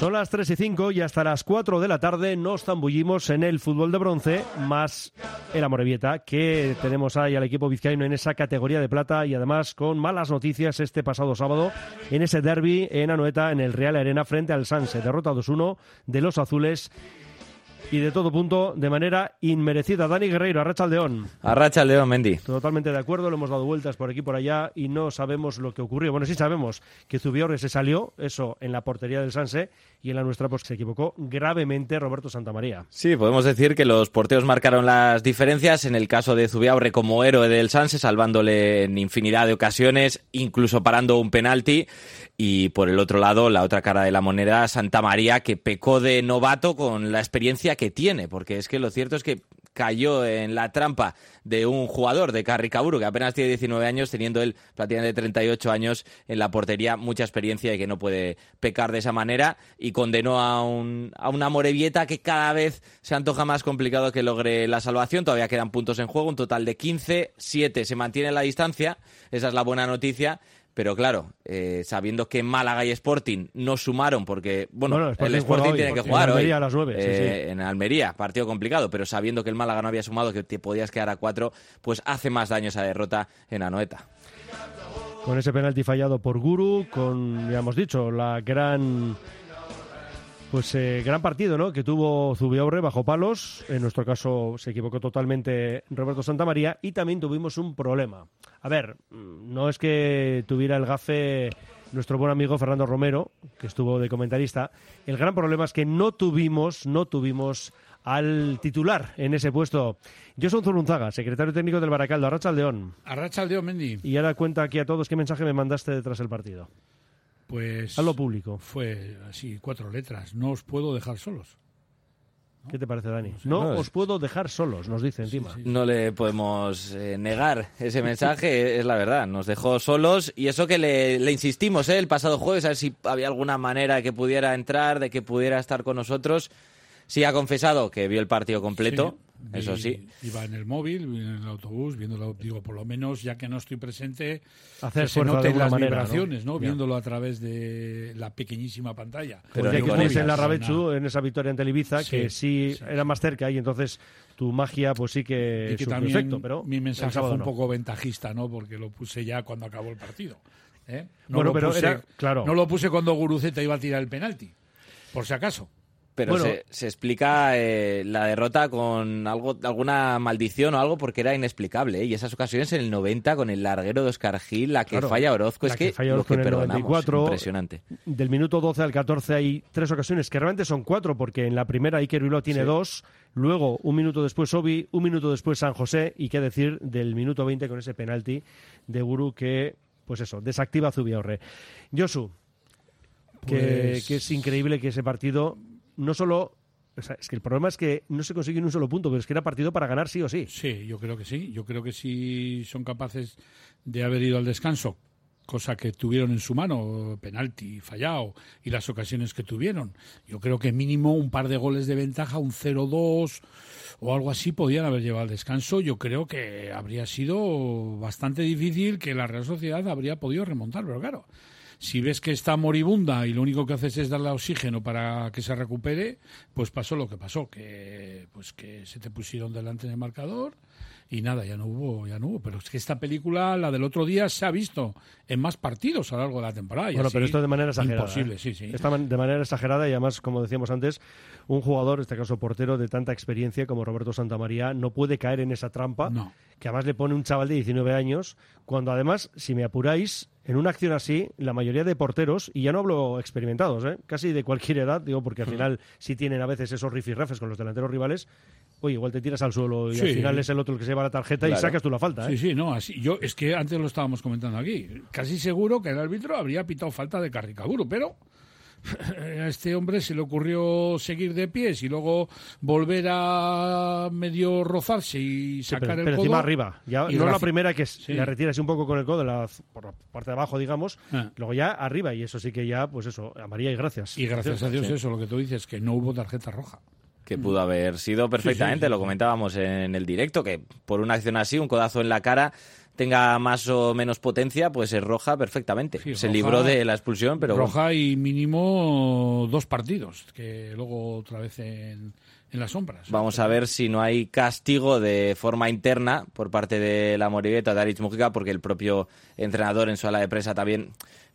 Son las 3 y 5 y hasta las 4 de la tarde nos zambullimos en el fútbol de bronce, más el Amorebieta, que tenemos ahí al equipo vizcaíno en esa categoría de plata y además con malas noticias este pasado sábado en ese derby en Anoeta, en el Real Arena, frente al Sanse. Derrota 2-1 de los azules y de todo punto de manera inmerecida. Dani Guerreiro, Arracha León. Arracha León, Mendy. Totalmente de acuerdo, lo hemos dado vueltas por aquí y por allá y no sabemos lo que ocurrió. Bueno, sí sabemos que Zubiorre se salió, eso en la portería del Sanse, y en la nuestra pues se equivocó gravemente Roberto Santamaría. Sí, podemos decir que los porteos marcaron las diferencias en el caso de Zubiaurre como héroe del Sanse, salvándole en infinidad de ocasiones, incluso parando un penalti. Y por el otro lado, la otra cara de la moneda, Santa María, que pecó de novato con la experiencia que tiene, porque es que lo cierto es que cayó en la trampa de un jugador de Carricaburu que apenas tiene 19 años, teniendo él prácticamente 38 años en la portería, mucha experiencia y que no puede pecar de esa manera, y condenó a, un, a una Morevieta que cada vez se antoja más complicado que logre la salvación. Todavía quedan puntos en juego, un total de 15, 7 se mantiene la distancia, esa es la buena noticia pero claro, eh, sabiendo que Málaga y Sporting no sumaron, porque, bueno, el Sporting tiene que jugar en Almería a las 9, eh, en Almería, partido complicado, pero sabiendo que el Málaga no había sumado, que te podías quedar a cuatro, pues hace más daño esa derrota en Anoeta. Con ese penalti fallado por Guru, con, ya hemos dicho, la gran pues eh, gran partido, ¿no? Que tuvo Zubiaurre bajo palos. En nuestro caso se equivocó totalmente Roberto Santamaría y también tuvimos un problema. A ver, mm, no es que tuviera el gafe nuestro buen amigo Fernando Romero, que estuvo de comentarista. El gran problema es que no tuvimos, no tuvimos al titular en ese puesto. Yo soy Zurunzaga, secretario técnico del Baracaldo. Arracha Aldeón. Arracha Aldeón, Mendy. Y ahora cuenta aquí a todos qué mensaje me mandaste detrás del partido. Pues. A lo público. Fue así, cuatro letras. No os puedo dejar solos. ¿Qué te parece, Dani? No, os puedo dejar solos, nos dice encima. No le podemos eh, negar ese mensaje, es la verdad. Nos dejó solos y eso que le, insistimos ¿eh? el pasado jueves a ver si había alguna manera de que pudiera entrar, de que pudiera estar con nosotros. Sí ha confesado que vio el partido completo, eso sí. Iba en el móvil, en el autobús, viéndolo, digo, por lo menos, ya que no estoy presente, hacer se noten las manera, vibraciones, ¿no? Viéndolo a través de la pequeñísima pantalla. Pero ya que estáis en la Rabechu, en esa victoria en Ibiza, que sí, era más cerca y entonces tu magia pues sí que, y que también pero mi mensaje fue un poco ventajista, ¿no? Porque lo puse ya cuando acabó el partido. ¿eh? No bueno, pero puse, era, claro. No lo puse cuando Guruceta iba a tirar el penalti, por si acaso. Pero se, explica eh, la derrota con algo, alguna maldición o algo porque era inexplicable. ¿eh? Y esas ocasiones en el 90 con el larguero de Oscar Gil, la que falla Orozco, es que, lo que perdonamos, impresionante. Del minuto 12 al 14 hay tres ocasiones, que realmente son cuatro, porque en la primera Iker Bilbao tiene dos, luego un minuto después Obi, un minuto después San José, y qué decir del minuto 20 con ese penalti de Guru que, pues eso, desactiva Zubiaurre. Josu, que, pues que es increíble que ese partido no solo es que el problema es que no se consigue un solo punto, pero es que era partido para ganar sí o sí. Sí, yo creo que sí. Yo creo que si son capaces de haber ido al descanso, cosa que tuvieron en su mano, penalti fallado y las ocasiones que tuvieron. Yo creo que mínimo un par de goles de ventaja, un 0-2 o algo así, podían haber llevado al descanso. Yo creo que habría sido bastante difícil que la Real Sociedad habría podido remontar, pero claro si ves que está moribunda y lo único que haces es darle oxígeno para que se recupere, pues pasó lo que pasó, que pues que se te pusieron delante del marcador y nada, ya no hubo, ya no hubo. Pero es que esta película, la del otro día, se ha visto en más partidos a lo largo de la temporada. bueno, pero esto de manera exagerada. Imposible, ¿eh? sí, sí. Está de manera exagerada y además, como decíamos antes, un jugador, en este caso portero, de tanta experiencia como Roberto Santamaría, no puede caer en esa trampa que además le pone un chaval de 19 años, cuando además, si me apuráis, en una acción así, la mayoría de porteros, y ya no hablo experimentados, ¿eh? casi de cualquier edad, digo, porque al final sí tienen a veces esos rifirrafes con los delanteros rivales, oye, igual te tiras al suelo y al final es el otro el que se lleva la tarjeta y sacas tú la falta. ¿eh? Sí, sí, no, así. Yo, es que antes lo estábamos comentando aquí. Casi seguro que el árbitro habría pitado falta de Carricaburo, pero a este hombre se le ocurrió seguir de pies y luego volver a medio rozarse y sacar el pero codo. encima arriba. Ya, no es la primera que sí. le retiras un poco con el codo la, por la parte de abajo, digamos. Ah. Luego ya arriba y eso sí que ya, pues eso, a María y gracias. Y gracias a Dios eso, lo que tú dices, que no hubo tarjeta roja que pudo haber sido perfectamente, lo comentábamos en el directo, que por una acción así, un codazo en la cara, tenga más o menos potencia, pues es roja perfectamente. Se libró de la expulsión, pero roja y mínimo dos partidos, que luego otra vez en, en las sombras. Vamos a ver si no hay castigo de forma interna por parte de la Moribeta de Aritz Mujica, porque el propio entrenador en su ala de prensa también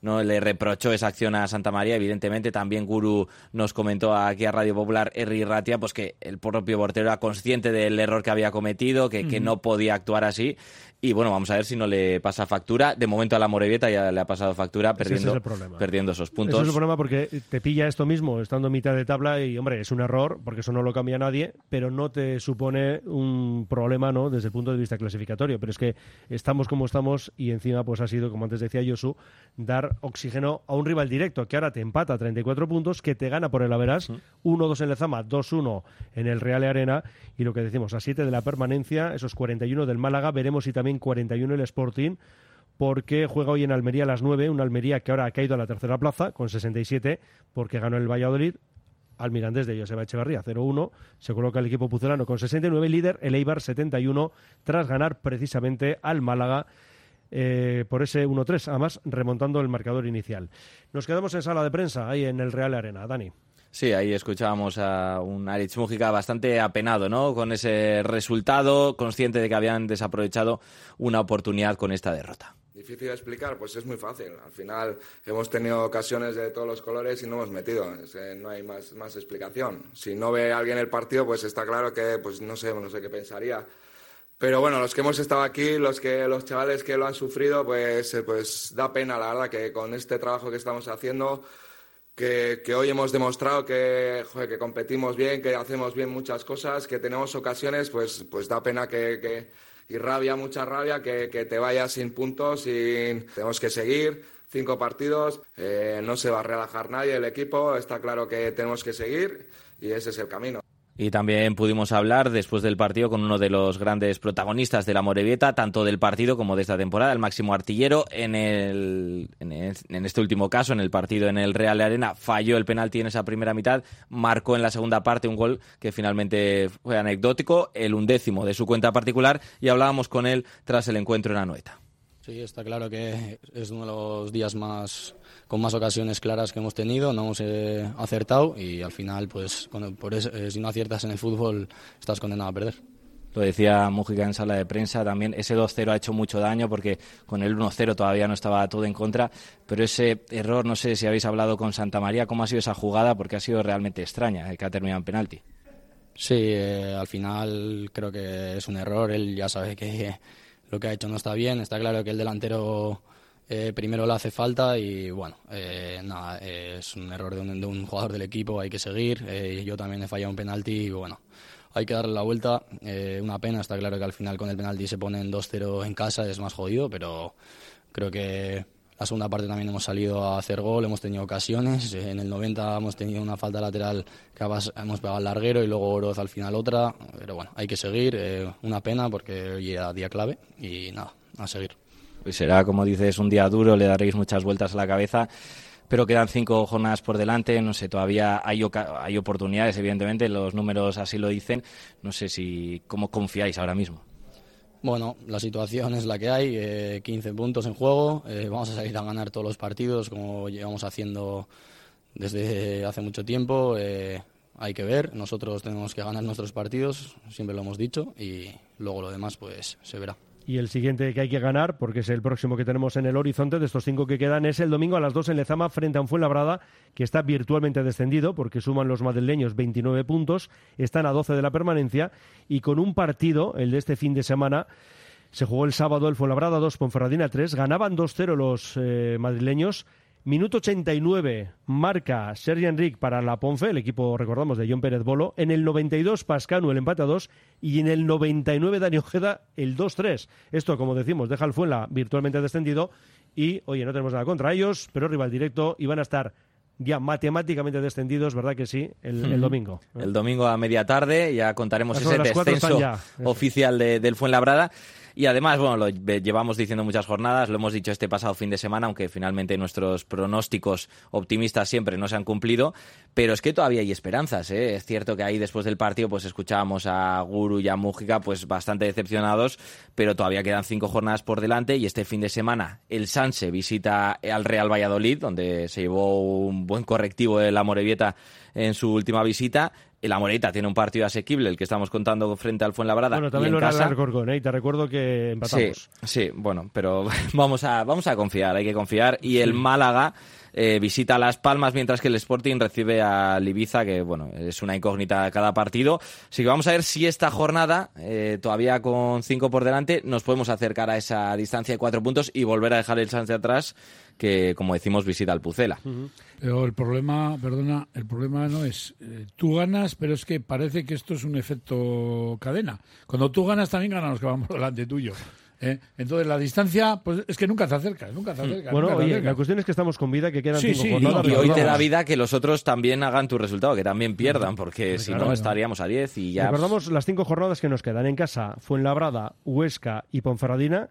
no le reprochó esa acción a Santa María. Evidentemente, también Guru nos comentó aquí a Radio Popular, Erri Ratia, pues que el propio portero era consciente del error que había cometido, que, que no podía actuar así y bueno, vamos a ver si no le pasa factura. De momento a la Morevieta ya le ha pasado factura perdiendo, perdiendo esos puntos. Ese es el problema porque te pilla esto mismo estando en mitad de tabla y, hombre, es un error porque eso no lo cambia nadie, pero no te supone un problema ¿no? desde el punto de vista clasificatorio. Pero es que estamos como estamos y encima pues ha sido, como antes decía Josu, dar oxígeno a un rival directo que ahora te empata a 34 puntos, que te gana por el Averas, 1-2 en Lezama, 2-1 en el Real Arena y lo que decimos, a 7 de la permanencia, esos 41 del Málaga, veremos si también 41 el Sporting, porque juega hoy en Almería a las 9, una Almería que ahora ha caído a la tercera plaza con 67, porque ganó el Valladolid. Al Mirandés de Joseba Echevarría 0-1, se coloca el equipo pucelano con 69, líder el Eibar 71, tras ganar precisamente al Málaga eh, por ese 1-3, además remontando el marcador inicial. Nos quedamos en sala de prensa, ahí en el Real Arena. Dani. Sí, ahí escuchábamos a un Aritz Mújica bastante apenado, ¿no? Con ese resultado, consciente de que habían desaprovechado una oportunidad con esta derrota. Difícil de explicar, pues es muy fácil. Al final hemos tenido ocasiones de todos los colores y no hemos metido. no hay más, más explicación. Si no ve alguien el partido, pues está claro que, pues no sé, no sé qué pensaría. Pero bueno, los que hemos estado aquí, los que los chavales que lo han sufrido, pues, eh, pues da pena, la verdad, que con este trabajo que estamos haciendo que, hoy hemos demostrado que, que competimos bien, que hacemos bien muchas cosas, que tenemos ocasiones, pues, pues da pena que, y rabia, mucha rabia, que, te vayas sin puntos y tenemos que seguir. Cinco partidos, eh, no se va a relajar nadie el equipo, está claro que tenemos que seguir y ese es el camino. Y también pudimos hablar después del partido con uno de los grandes protagonistas de la Morevieta, tanto del partido como de esta temporada, el máximo artillero. En, el, en, este último caso, en el partido en el Real Arena, falló el penalti en esa primera mitad, marcó en la segunda parte un gol que finalmente fue anecdótico, el undécimo de su cuenta particular, y hablábamos con él tras el encuentro en Anoeta. Sí, está claro que es uno de los días más con más ocasiones claras que hemos tenido, no hemos eh, acertado y al final, pues, por eh, si no aciertas en el fútbol, estás condenado a perder. Lo decía Mújica en sala de prensa, también ese 2-0 ha hecho mucho daño porque con el 1-0 todavía no estaba todo en contra, pero ese error, no sé si habéis hablado con Santa María, ¿cómo ha sido esa jugada? Porque ha sido realmente extraña, el que ha terminado en penalti. Sí, eh, al final creo que es un error, él ya sabe que lo que ha hecho no está bien, está claro que el delantero eh, primero le hace falta y bueno, eh, nada, es un error de un, jugador del equipo, hay que seguir. Eh, yo también he fallado un penalti y bueno, hay que darle la vuelta. una pena, está claro que al final con el penalti se ponen 2-0 en casa, es más jodido, pero creo que la segunda parte también hemos salido a hacer gol, hemos tenido ocasiones. En el 90 hemos tenido una falta lateral que hemos pegado al larguero y luego Oroz al final otra. Pero bueno, hay que seguir. una pena porque hoy era día clave y nada, a seguir. Será, como dices, un día duro, le daréis muchas vueltas a la cabeza pero quedan cinco jornadas por delante, no sé, todavía hay, hay oportunidades, evidentemente, los números así lo dicen, no sé si cómo confiáis ahora mismo. Bueno, la situación es la que hay, eh, 15 puntos en juego, eh, vamos a salir a ganar todos los partidos como llevamos haciendo desde hace mucho tiempo, eh, hay que ver, nosotros tenemos que ganar nuestros partidos, siempre lo hemos dicho, y luego lo demás pues se verá y el siguiente que hay que ganar, porque es el próximo que tenemos en el horizonte de estos cinco que quedan, es el domingo a las dos en Lezama frente a un Fuenlabrada que está virtualmente descendido porque suman los madrileños 29 puntos, están a 12 de la permanencia y con un partido, el de este fin de semana, se jugó el sábado el Fuenlabrada 2, Ponferradina 3, ganaban 2-0 los eh, madrileños Minuto 89, marca Sergi Enric para la Ponfe, el equipo, recordamos, de John Pérez Bolo. En el 92, Pascanu el empate a 2. Y en el 99, Dani Ojeda el 2-3. Esto, como decimos, deja el Fuenla virtualmente descendido. Y, oye, no tenemos nada contra ellos, pero rival directo y van a estar ya matemáticamente descendidos, ¿verdad que sí? El, domingo. El domingo a media tarde ya contaremos ese descenso oficial de, del Fuenlabrada. Y además, bueno, lo llevamos diciendo muchas jornadas, lo hemos dicho este pasado fin de semana, aunque finalmente nuestros pronósticos optimistas siempre no se han cumplido, pero es que todavía hay esperanzas, ¿eh? Es cierto que ahí después del partido pues escuchábamos a Guru y a Mújica pues bastante decepcionados, pero todavía quedan cinco jornadas por delante y este fin de semana el Sanse visita al Real Valladolid, donde se llevó un buen correctivo de la Morevieta en su última visita el Amorita tiene un partido asequible, el que estamos contando frente al Fuenlabrada. Bueno, también lo era el Alcorcón, ¿eh? te recuerdo que empatamos. Sí, sí, bueno, pero vamos a, vamos a confiar, hay que confiar. Y el Málaga eh, visita Las Palmas, mientras que el Sporting recibe a Ibiza, que bueno, es una incógnita cada partido. Así que vamos a ver si esta jornada, eh, todavía con cinco por delante, nos podemos acercar a esa distancia de cuatro puntos y volver a dejar el chance atrás que, como decimos, visita al Pucela. Pero el problema, perdona, el problema no es eh, tú ganas, pero es que parece que esto es un efecto cadena. Cuando tú ganas, también ganan los que vamos delante tuyo. ¿eh? Entonces la distancia, pues es que nunca te acercas, nunca te acercas. Bueno, oye, la cuestión es que estamos con vida, que quedan cinco jornadas. Y, hoy te da vida que los otros también hagan tu resultado, que también pierdan, porque si no estaríamos a 10 y ya... Recordamos las cinco jornadas que nos quedan en casa, Fuenlabrada, Huesca y Ponferradina,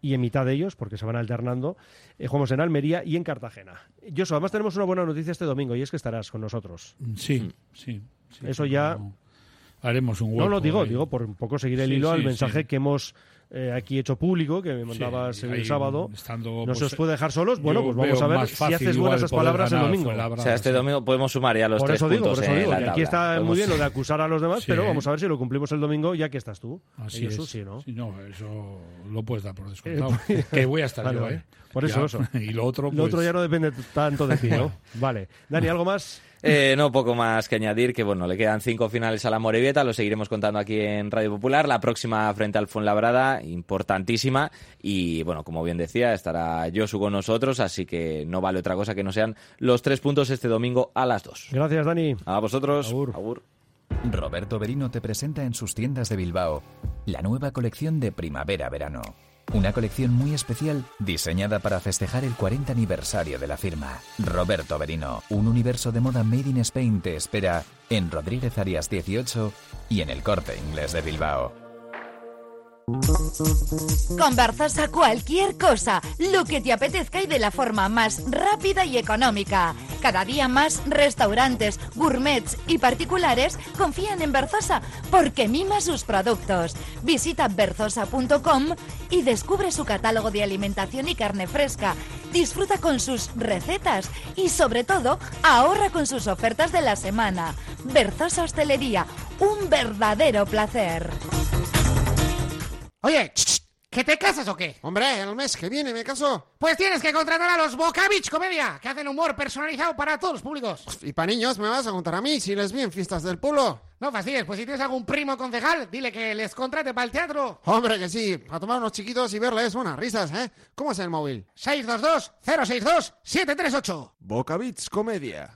y en mitad de ellos, porque se van alternando, eh, jugamos en Almería y en Cartagena. Josu, además tenemos una buena noticia este domingo y es que estarás con nosotros. Sí, sí. Eso ya... Haremos un hueco. No, lo digo, digo, por un poco seguir el hilo al mensaje que hemos eh, aquí hecho público, que me mandabas el sábado. ¿No pues, se os puede dejar solos? Bueno, pues vamos a ver si haces buenas esas palabras el domingo. O sea, este domingo podemos sumar ya los por tres eso digo, Por eso digo, aquí está muy bien lo de acusar a los demás, pero vamos a ver si lo cumplimos el domingo ya que estás tú. Así es. Sí, ¿no? eso lo puedes dar por descontado. que voy a estar yo, ¿eh? Por eso, eso. Y lo otro, Lo otro pues ya no depende tanto de ti, ¿no? vale. Dani, ¿algo más? Eh, no, poco más que añadir, que bueno, le quedan cinco finales a la Morevieta, lo seguiremos contando aquí en Radio Popular. La próxima frente al Fuenlabrada, importantísima. Y bueno, como bien decía, estará Josu con nosotros, así que no vale otra cosa que no sean los tres puntos este domingo a las dos. Gracias, Dani. A vosotros. Agur. Roberto Berino te presenta en sus tiendas de Bilbao la nueva colección de primavera-verano. Una colección muy especial diseñada para festejar el 40 aniversario de la firma. Roberto Berino, un universo de moda made in Spain te espera en Rodríguez Arias 18 y en el Corte Inglés de Bilbao. Con a cualquier cosa, lo que te apetezca y de la forma más rápida y económica. Cada día más restaurantes, gourmets y particulares confían en Berzosa porque mima sus productos. Visita berzosa.com y descubre su catálogo de alimentación y carne fresca. Disfruta con sus recetas y sobre todo ahorra con sus ofertas de la semana. Berzosa Hostelería, un verdadero placer. Oye, ¿que te casas o qué? Hombre, el mes que viene me caso. Pues tienes que contratar a los Bocavich Comedia, que hacen humor personalizado para todos los públicos. Y para niños me vas a contar a mí si les vi en fiestas del pueblo. No fastidies, pues si tienes algún primo concejal, dile que les contrate para el teatro. Hombre, que sí, a tomar unos chiquitos y verles unas risas, ¿eh? ¿Cómo es el móvil? 622-062-738. Bocavich Comedia.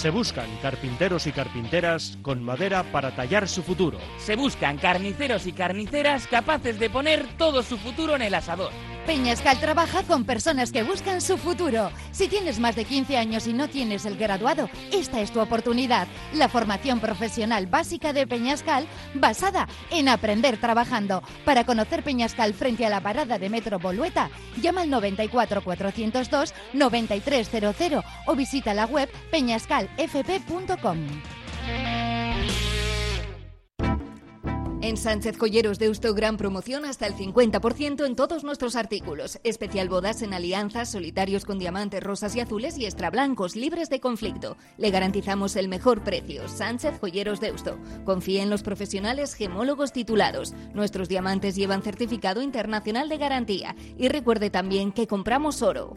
Se buscan carpinteros y carpinteras con madera para tallar su futuro. Se buscan carniceros y carniceras capaces de poner todo su futuro en el asador. Peñascal trabaja con personas que buscan su futuro. Si tienes más de 15 años y no tienes el graduado, esta es tu oportunidad. La formación profesional básica de Peñascal basada en aprender trabajando. Para conocer Peñascal frente a la parada de Metro Bolueta, llama al 94 402 9300 o visita la web peñascalfp.com. En Sánchez Joyeros de Usto, gran promoción hasta el 50% en todos nuestros artículos. Especial bodas en alianzas, solitarios con diamantes rosas y azules y extra blancos libres de conflicto. Le garantizamos el mejor precio. Sánchez Joyeros de Usto. Confíe en los profesionales gemólogos titulados. Nuestros diamantes llevan certificado internacional de garantía. Y recuerde también que compramos oro.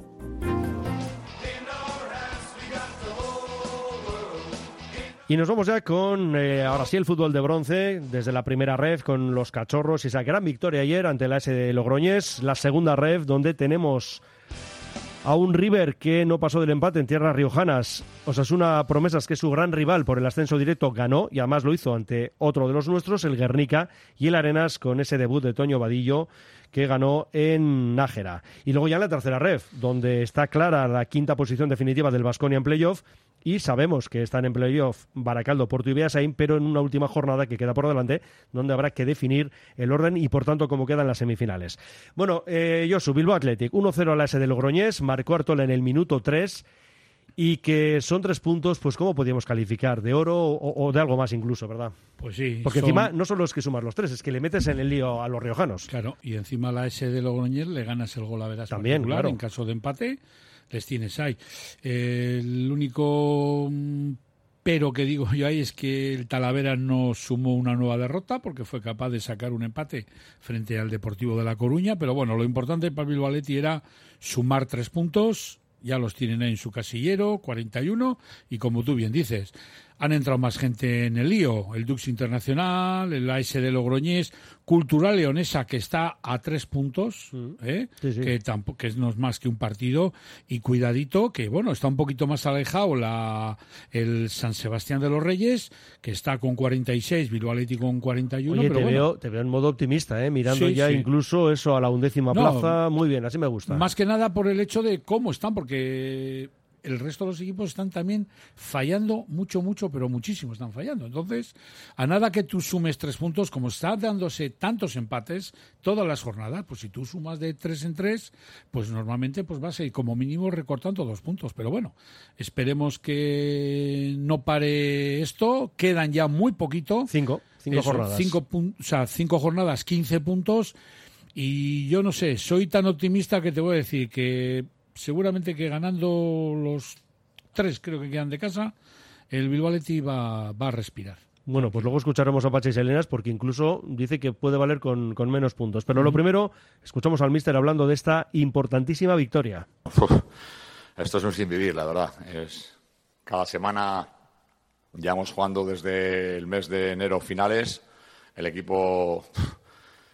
Y nos vamos ya con, eh, ahora sí, el fútbol de bronce, desde la primera ref con los cachorros y esa gran victoria ayer ante la S de Logroñés, la segunda ref donde tenemos a un River que no pasó del empate en tierras riojanas. Osasuna Promesas, que es su gran rival por el ascenso directo, ganó y además lo hizo ante otro de los nuestros, el Guernica, y el Arenas con ese debut de Toño Vadillo que ganó en Nájera. Y luego ya en la tercera ref, donde está clara la quinta posición definitiva del Vasconia en playoff y sabemos que están en playoff Baracaldo, Porto y Beasain, pero en una última jornada que queda por delante, donde habrá que definir el orden y, por tanto, cómo quedan las semifinales. Bueno, eh, Josu, Bilbao Athletic, 1-0 a la S de Logroñés, marcó Artola en el minuto 3 y que son tres puntos, pues ¿cómo podríamos calificar? ¿De oro o, o de algo más incluso, verdad? Pues sí. Porque son- encima no solo es que sumar los tres, es que le metes en el lío a los riojanos. Claro, y encima a la S de Logroñés le ganas el gol a veras También, claro. En caso de empate, les tienes ahí. El único mm, pero que digo yo ahí es que el Talavera no sumó una nueva derrota porque fue capaz de sacar un empate frente al Deportivo de La Coruña. Pero bueno, lo importante para Bilbao era sumar tres puntos. Ya los tienen ahí en su casillero, 41. Y como tú bien dices, han entrado más gente en el lío. El Dux Internacional, el AS de Logroñés, Cultural Leonesa, que está a tres puntos, ¿eh? Sí, sí. que tampoco que no es más que un partido. Y cuidadito, que bueno, está un poquito más alejado la, el San Sebastián de los Reyes, que está con 46, Bilbao Athletic con 41. Oye, pero te, bueno, veo, te veo en modo optimista, ¿eh? mirando Sí, ya incluso eso a la undécima No, plaza. Muy bien, así me gusta. Más que nada por el hecho de cómo están, porque el resto de los equipos están también fallando mucho, mucho, pero muchísimo están fallando. Entonces, a nada que tú sumes tres puntos, como está dándose tantos empates todas las jornadas, pues si tú sumas de tres en tres, pues normalmente pues vas a ir como mínimo recortando dos puntos. Pero bueno, esperemos que no pare esto. Quedan ya muy poquito. Cinco, cinco Eso, jornadas. Cinco, o sea, cinco jornadas, 15 puntos. Y yo no sé, soy tan optimista que te voy a decir que seguramente que ganando los tres, creo que quedan de casa, el Bilbao Athletic va, va a respirar. Bueno, pues luego escucharemos a Pachi Selenas porque incluso dice que puede valer con, con menos puntos. Pero lo primero, escuchamos al míster hablando de esta importantísima victoria. Esto es un sin vivir, la verdad. Es cada semana llevamos jugando desde el mes de enero finales. El equipo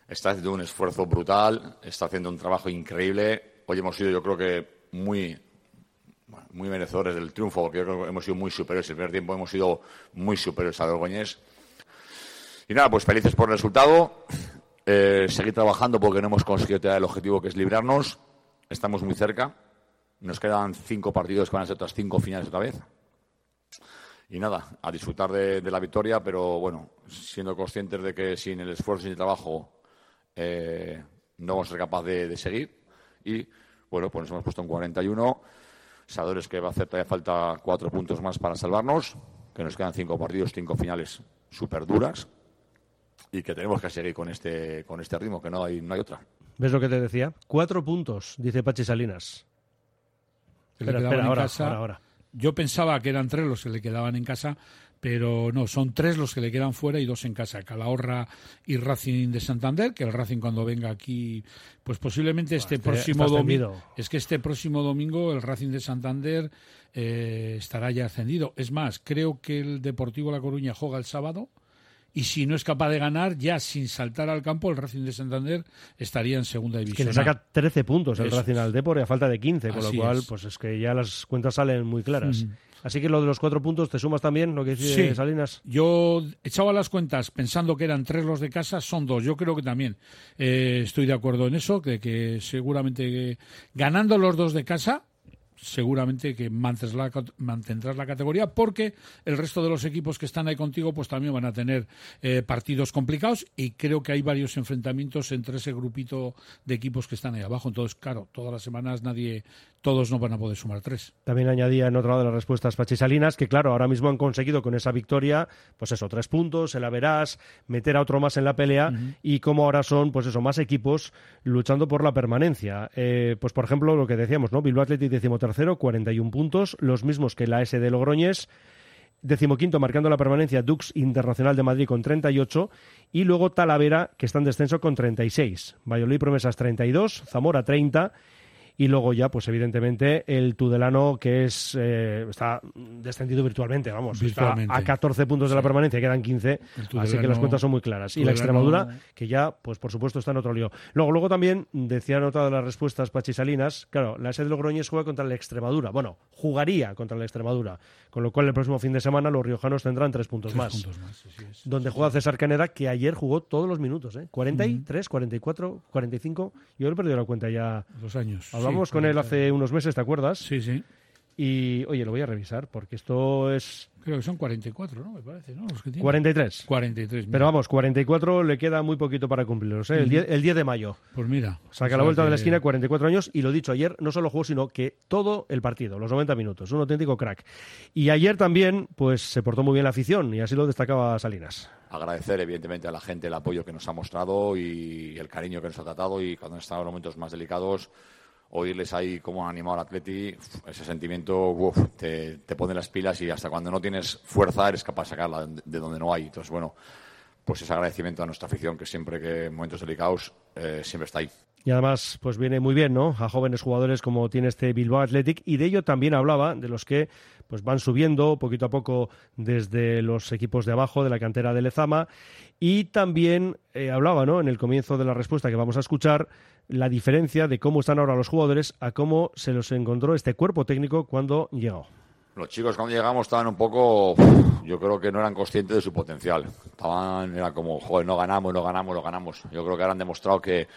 está haciendo un esfuerzo brutal, está haciendo un trabajo increíble. Hoy hemos sido, yo creo que muy muy merecedores del triunfo, porque yo creo que hemos sido muy superiores. El primer tiempo hemos sido muy superiores a Logroñés. Y nada, pues felices por el resultado. Eh, seguir trabajando porque no hemos conseguido el objetivo que es librarnos. Estamos muy cerca. Nos quedan cinco partidos que van a ser otras cinco finales otra vez. Y nada, a disfrutar de, de la victoria, pero bueno, siendo conscientes de que sin el esfuerzo y el trabajo eh, no vamos a ser capaces de, de seguir. Y bueno, pues nos hemos puesto en 41. Sabedores que va a hacer todavía falta cuatro puntos más para salvarnos, que nos quedan cinco partidos, cinco finales súper duras y que tenemos que seguir con este, con este ritmo, que no hay, no hay otra. ¿Ves lo que te decía? Cuatro puntos, dice Pachi Salinas. Espera, quedaban espera, en ahora, casa. ahora, ahora. Yo pensaba que eran tres los que le quedaban en casa, pero no, son tres los que le quedan fuera y dos en casa. Calahorra y Racing de Santander, que el Racing cuando venga aquí, pues posiblemente este próximo domingo. Es que este próximo domingo el Racing de Santander eh, estará ya ascendido. Es más, creo que el Deportivo La Coruña juega el sábado. Y si no es capaz de ganar, ya sin saltar al campo, el Racing de Santander estaría en segunda Que división. le saca 13 puntos el Eso Racing al Depor y a falta de 15, con lo cual, es. pues es que ya las cuentas salen muy claras. Así que lo de los cuatro puntos, ¿te sumas también lo que dice Sí. Salinas? Yo echaba las cuentas pensando que eran tres los de casa, son dos. Yo creo que también eh, estoy de acuerdo en eso, que, que seguramente que ganando los dos de casa, seguramente que mantendrás la, mantendrás la categoría, porque el resto de los equipos que están ahí contigo, pues también van a tener eh, partidos complicados y creo que hay varios enfrentamientos entre ese grupito de equipos que están ahí abajo. Entonces, claro, todas las semanas nadie, todos no van a poder sumar tres. También añadía en otra de las respuestas Pachi Salinas que, claro, ahora mismo han conseguido con esa victoria, pues eso, tres puntos, se la verás, meter a otro más en la pelea y como ahora son, pues eso, más equipos luchando por la permanencia. Eh, pues por ejemplo, lo que decíamos, ¿no? Bilbao Athletic decimotercero, 41 puntos, los mismos que la S de Logroñés. Decimoquinto marcando la permanencia Dux Internacional de Madrid con 38 y luego Talavera que está en descenso con 36. Valladolid Promesas 32, Zamora 30 y luego ya, pues evidentemente, el Tudelano que es eh, está descendido virtualmente, vamos, Virtualmente. está a 14 puntos de la permanencia, quedan 15, así que las cuentas son muy claras. Y la Extremadura, que ya, pues por supuesto, está en otro lío. Luego, luego también decía en otra de las respuestas Pachi Salinas, claro, la SED de Logroñés juega contra la Extremadura, bueno, jugaría contra la Extremadura, con lo cual el próximo fin de semana los riojanos tendrán tres puntos Tres más. puntos. Donde juega César Caneda, que ayer jugó todos los minutos, ¿eh? 43, 44, 45. Yo he perdido la cuenta ya. Los años. Hablamos sí, con él 40. hace unos meses, ¿te acuerdas? Sí, sí. Y, oye, lo voy a revisar, porque esto es Creo que son 44, ¿no? Me parece, ¿no? Los que tiene. 43. 43. mira. Pero vamos, 44 le queda muy poquito para cumplirlos, ¿eh? el, Ujú. 10, el 10 de mayo. Pues mira. Saca la vuelta de la que- esquina, 44 años, y lo dicho, ayer no solo jugó, sino que todo el partido, los 90 minutos, un auténtico crack. Y ayer también, pues se portó muy bien la afición, y así lo destacaba Salinas. Agradecer, evidentemente, a la gente el apoyo que nos ha mostrado y el cariño que nos ha tratado y cuando han estado en momentos más delicados, oírles ahí cómo han animado al Atleti, ese sentimiento te, te pone las pilas y hasta cuando no tienes fuerza eres capaz de sacarla de, de donde no hay. Entonces, bueno, pues ese agradecimiento a nuestra afición que siempre que en momentos delicados eh, siempre está ahí. Y además, pues viene muy bien, ¿no? A jóvenes jugadores como tiene este Bilbao Athletic. Y de ello también hablaba, de los que pues van subiendo poquito a poco desde los equipos de abajo, de la cantera de Lezama. Y también eh, hablaba, ¿no? En el comienzo de la respuesta que vamos a escuchar, la diferencia de cómo están ahora los jugadores a cómo se los encontró este cuerpo técnico cuando llegó. Los chicos cuando llegamos estaban un poco, yo creo que no eran conscientes de su potencial. Estaban, era como, joder, no ganamos, no ganamos, no ganamos. Yo creo que ahora han demostrado que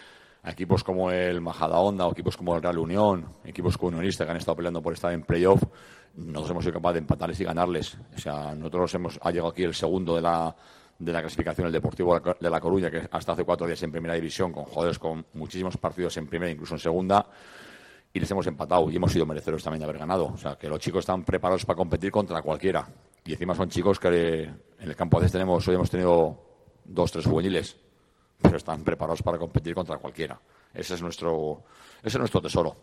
equipos como el Majadahonda o equipos como el Real Unión, equipos como Unionista que han estado peleando por estar en playoff, nosotros hemos sido capaces de empatarles y ganarles. O sea, nosotros hemos, ha llegado aquí el segundo de la, de la clasificación, el Deportivo de La Coruña, que hasta hace cuatro días en primera división, con jugadores con muchísimos partidos en primera, incluso en segunda y les hemos empatado y hemos sido merecedores también de haber ganado. O sea, que los chicos están preparados para competir contra cualquiera. Y encima son chicos que en el campo a veces tenemos, hoy hemos tenido dos, tres juveniles, pero están preparados para competir contra cualquiera. Ese es nuestro, ese es nuestro tesoro.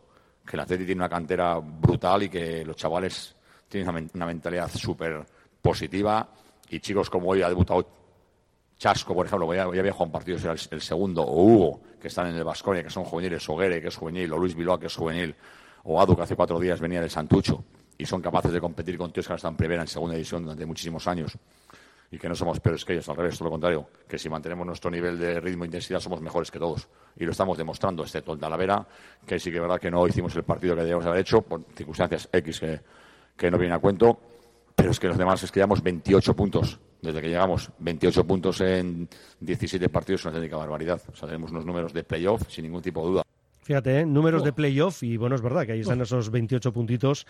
Que el Atleti tiene una cantera brutal y que los chavales tienen una mentalidad súper positiva y chicos como hoy ha debutado Chasco, por ejemplo, ya, ya había partidos, era el, segundo, o Hugo, que están en el Vasconia, que son juveniles, o que es juvenil, o Luis Bilbao, que es juvenil, o Adu, que hace cuatro días venía del Santucho, y son capaces de competir con tíos que ahora están en primera, en segunda división durante muchísimos años, y que no somos peores que ellos, al revés, todo lo contrario, que si mantenemos nuestro nivel de ritmo e intensidad somos mejores que todos, y lo estamos demostrando, excepto el Talavera, que sí que es verdad que no hicimos el partido que debíamos haber hecho, por circunstancias X que, que no vienen a cuento, pero es que los demás es que llevamos 28 puntos desde que llegamos. 28 puntos en 17 partidos es una auténtica barbaridad. O sea, tenemos unos números de playoff sin ningún tipo de duda. Fíjate, ¿eh? números de playoff y bueno, es verdad que ahí están esos 28 puntitos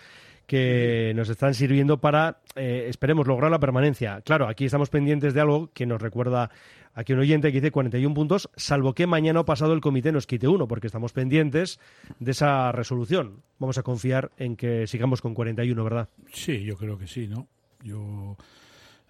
que nos están sirviendo para, eh, esperemos, lograr la permanencia. Claro, aquí estamos pendientes de algo que nos recuerda aquí un oyente que dice 41 puntos, salvo que mañana o pasado el comité nos quite uno, porque estamos pendientes de esa resolución. Vamos a confiar en que sigamos con 41, ¿verdad? Sí, yo creo que sí, ¿no? Yo.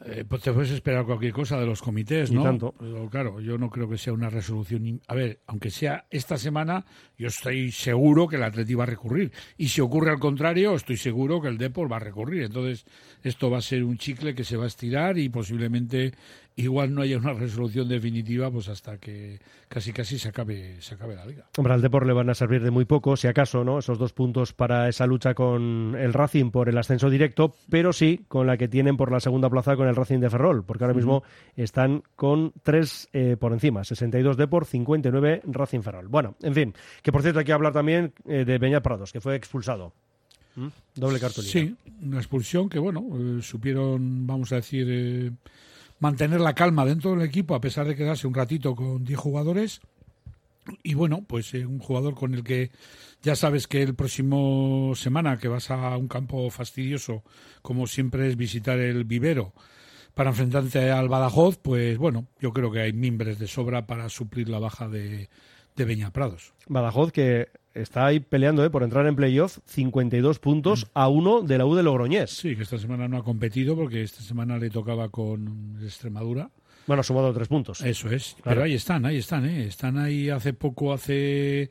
Eh, pues te puedes esperar cualquier cosa de los comités, Y ¿no? tanto. Pero claro, yo no creo que sea una resolución. A ver, aunque sea esta semana, yo estoy seguro que el Atleti va a recurrir. Y si ocurre al contrario, estoy seguro que el Depor va a recurrir. Entonces, esto va a ser un chicle que se va a estirar y posiblemente igual no haya una resolución definitiva pues hasta que casi casi se acabe, se acabe la liga. Hombre, al Depor le van a servir de muy poco, si acaso, ¿no? Esos dos puntos para esa lucha con el Racing por el ascenso directo, pero sí con la que tienen por la segunda plaza con el Racing de Ferrol, porque ahora mismo están con tres eh, por encima, 62 Depor, 59 Racing Ferrol. Bueno, en fin, que por cierto hay que hablar también eh, de Beñat Prados, que fue expulsado. ¿Mm? Doble cartulina. Sí, una expulsión que, bueno, eh, supieron, vamos a decir, eh, mantener la calma dentro del equipo a pesar de quedarse un ratito con 10 jugadores. Y bueno, pues eh, un jugador con el que ya sabes que el próximo semana que vas a un campo fastidioso, como siempre es visitar el vivero para enfrentarte al Badajoz, pues bueno, yo creo que hay mimbres de sobra para suplir la baja de, de Beña Prados. Badajoz que está ahí peleando eh, por entrar en playoff, 52 puntos a uno de la U de Logroñés. Sí, que esta semana no ha competido porque esta semana le tocaba con Extremadura. Bueno, ha sumado tres puntos. Eso es. Claro. Pero ahí están, ahí están, ¿eh? Están ahí hace poco, hace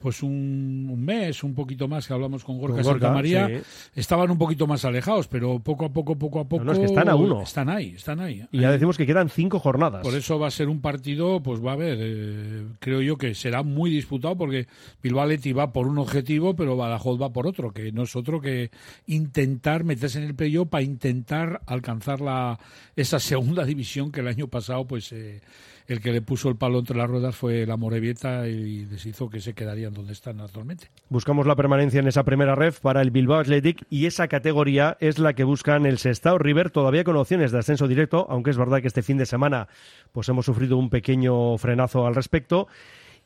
pues un, un mes, un poquito más que hablamos con Gorka, Con Gorka, Santa María, sí. estaban un poquito más alejados, pero poco a poco, poco a poco. no, es que están a uno. Están ahí, están ahí. Y ya decimos que quedan cinco jornadas. Por eso va a ser un partido, pues va a haber, eh, creo yo que será muy disputado porque Bilbao Athletic va por un objetivo, pero Badajoz va por otro, que no es otro que intentar meterse en el playoff para intentar alcanzar la, esa segunda división que el año pasado, pues eh, el que le puso el palo entre las ruedas fue la Morevieta y les hizo que se donde están actualmente. Buscamos la permanencia en esa primera ref para el Bilbao Athletic y esa categoría es la que buscan el Sestao River, todavía con opciones de ascenso directo, aunque es verdad que este fin de semana pues hemos sufrido un pequeño frenazo al respecto.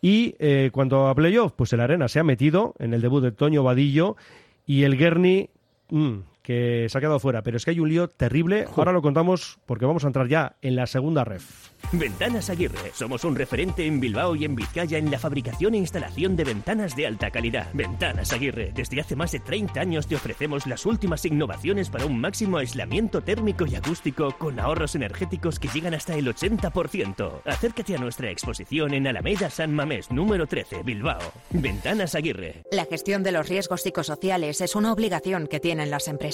Y eh, cuanto a playoff, pues el Arena se ha metido en el debut de Toño Vadillo y el Guerni, mm, que se ha quedado fuera. Pero es que hay un lío terrible. Ahora lo contamos porque vamos a entrar ya en la segunda ref. Ventanas Aguirre. Somos un referente en Bilbao y en Vizcaya en la fabricación e instalación de ventanas de alta calidad. Ventanas Aguirre. Desde hace más de 30 años te ofrecemos las últimas innovaciones para un máximo aislamiento térmico y acústico con ahorros energéticos que llegan hasta el 80%. Acércate a nuestra exposición en Alameda San Mamés, número 13, Bilbao. Ventanas Aguirre. La gestión de los riesgos psicosociales es una obligación que tienen las empresas.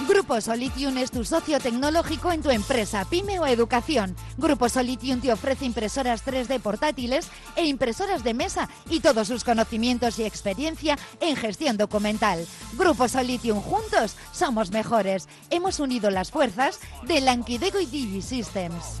Grupo Solitium es tu socio tecnológico en tu empresa, pyme o educación. Grupo Solitium te ofrece impresoras 3D portátiles e impresoras de mesa y todos sus conocimientos y experiencia en gestión documental. Grupo Solitium, juntos somos mejores. Hemos unido las fuerzas de Lankidego y Divi Systems.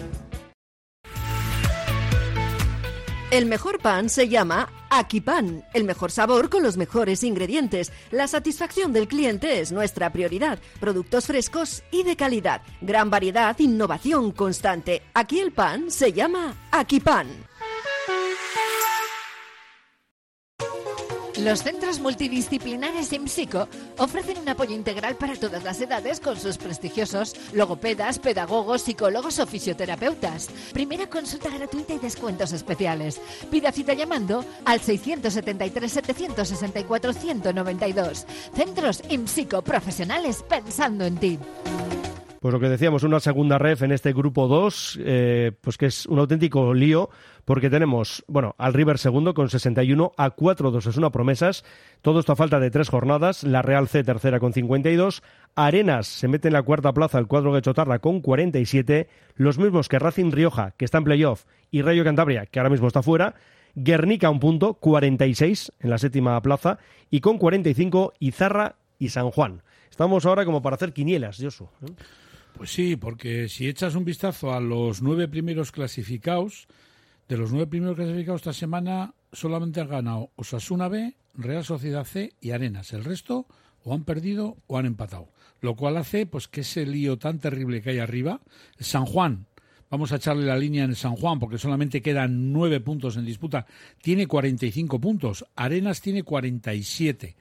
El mejor pan se llama Akipan, el mejor sabor con los mejores ingredientes. La satisfacción del cliente es nuestra prioridad. Productos frescos y de calidad. Gran variedad, innovación constante. Aquí el pan se llama Akipan. Los centros multidisciplinares IMSICO ofrecen un apoyo integral para todas las edades con sus prestigiosos logopedas, pedagogos, psicólogos o fisioterapeutas. Primera consulta gratuita y descuentos especiales. Pida cita llamando al 673-764-192. Centros IMSICO profesionales pensando en ti. Pues lo que decíamos, una segunda ref en este grupo 2, eh, pues que es un auténtico lío, porque tenemos, bueno, al River segundo con 61, a 4-2 es una promesas, todo esto a falta de tres jornadas, la Real C tercera con 52, Arenas se mete en la cuarta plaza el cuadro de Chotarra con 47, los mismos que Racing Rioja, que está en playoff, y Rayo Cantabria, que ahora mismo está fuera, Guernica un punto, 46 en la séptima plaza, y con 45 Izarra y San Juan. Estamos ahora como para hacer quinielas, Josu. ¿eh? Pues sí, porque si echas un vistazo a los nueve primeros clasificados, de los nueve primeros clasificados esta semana solamente han ganado Osasuna B, Real Sociedad C y Arenas. El resto o han perdido o han empatado. Lo cual hace pues que ese lío tan terrible que hay arriba, San Juan, vamos a echarle la línea en San Juan porque solamente quedan nueve puntos en disputa, tiene 45 puntos, Arenas tiene 47.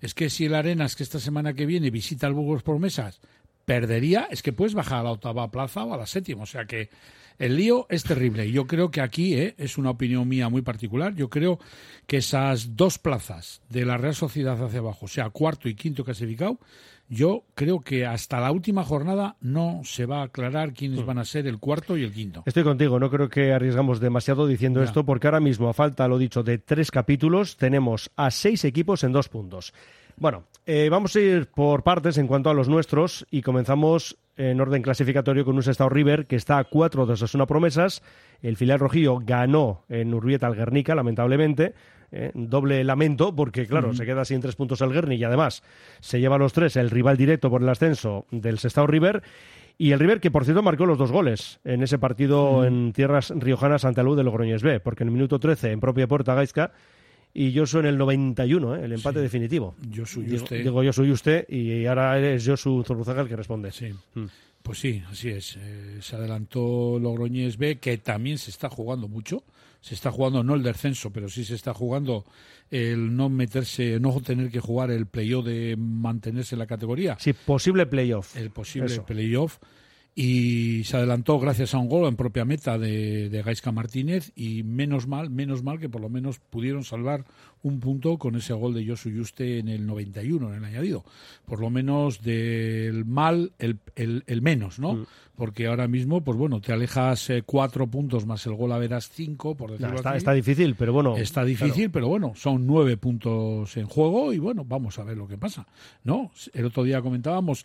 Es que si el Arenas que esta semana que viene visita al Burgos Promesas perdería, es que puedes bajar a la octava plaza o a la séptima. O sea que el lío es terrible. Yo creo que aquí, eh, es una opinión mía muy particular, yo creo que esas dos plazas de la Real Sociedad hacia abajo, sea, cuarto y quinto clasificado, yo creo que hasta la última jornada no se va a aclarar quiénes van a ser el cuarto y el quinto. Estoy contigo, no creo que arriesgamos demasiado diciendo Ya. esto, porque ahora mismo, a falta, lo dicho, de tres capítulos, tenemos a seis equipos en dos puntos. Bueno, eh, vamos a ir por partes en cuanto a los nuestros y comenzamos en orden clasificatorio con un Sestao River que está a cuatro de esas una promesas. El filial rojillo ganó en Urbieta al Guernica, lamentablemente. Eh, doble lamento porque, claro, se queda sin tres puntos el Guerni y además se lleva a los tres el rival directo por el ascenso del Sestao River. Y el River, que por cierto marcó los dos goles en ese partido en tierras riojanas ante Alú de Logroñés B, porque en el minuto 13 en propia puerta Gaisca y Josu en el 91, ¿eh? el empate definitivo. Josu Digo, Yuste. digo yo soy usted y ahora es Josu Zorruzaga el que responde. Sí. Mm. Pues sí, así es. Eh, se adelantó Logroñés B, que también se está jugando mucho. Se está jugando no el descenso, pero sí se está jugando el no meterse, no tener que jugar el playoff de mantenerse en la categoría. Sí, posible playoff. El posible Eso. playoff. Y se adelantó gracias a un gol en propia meta de, de Gaisca Martínez y menos mal, menos mal que por lo menos pudieron salvar un punto con ese gol de Josu Yuste en el 91, en el añadido. Por lo menos del mal, el, el, el menos, ¿no? Mm. Porque ahora mismo, pues bueno, te alejas eh, cuatro puntos más el gol a veras cinco, por No, decirlo está, así. está difícil, pero bueno. Está difícil, pero bueno, son nueve puntos en juego y bueno, vamos a ver lo que pasa. ¿No? El otro día comentábamos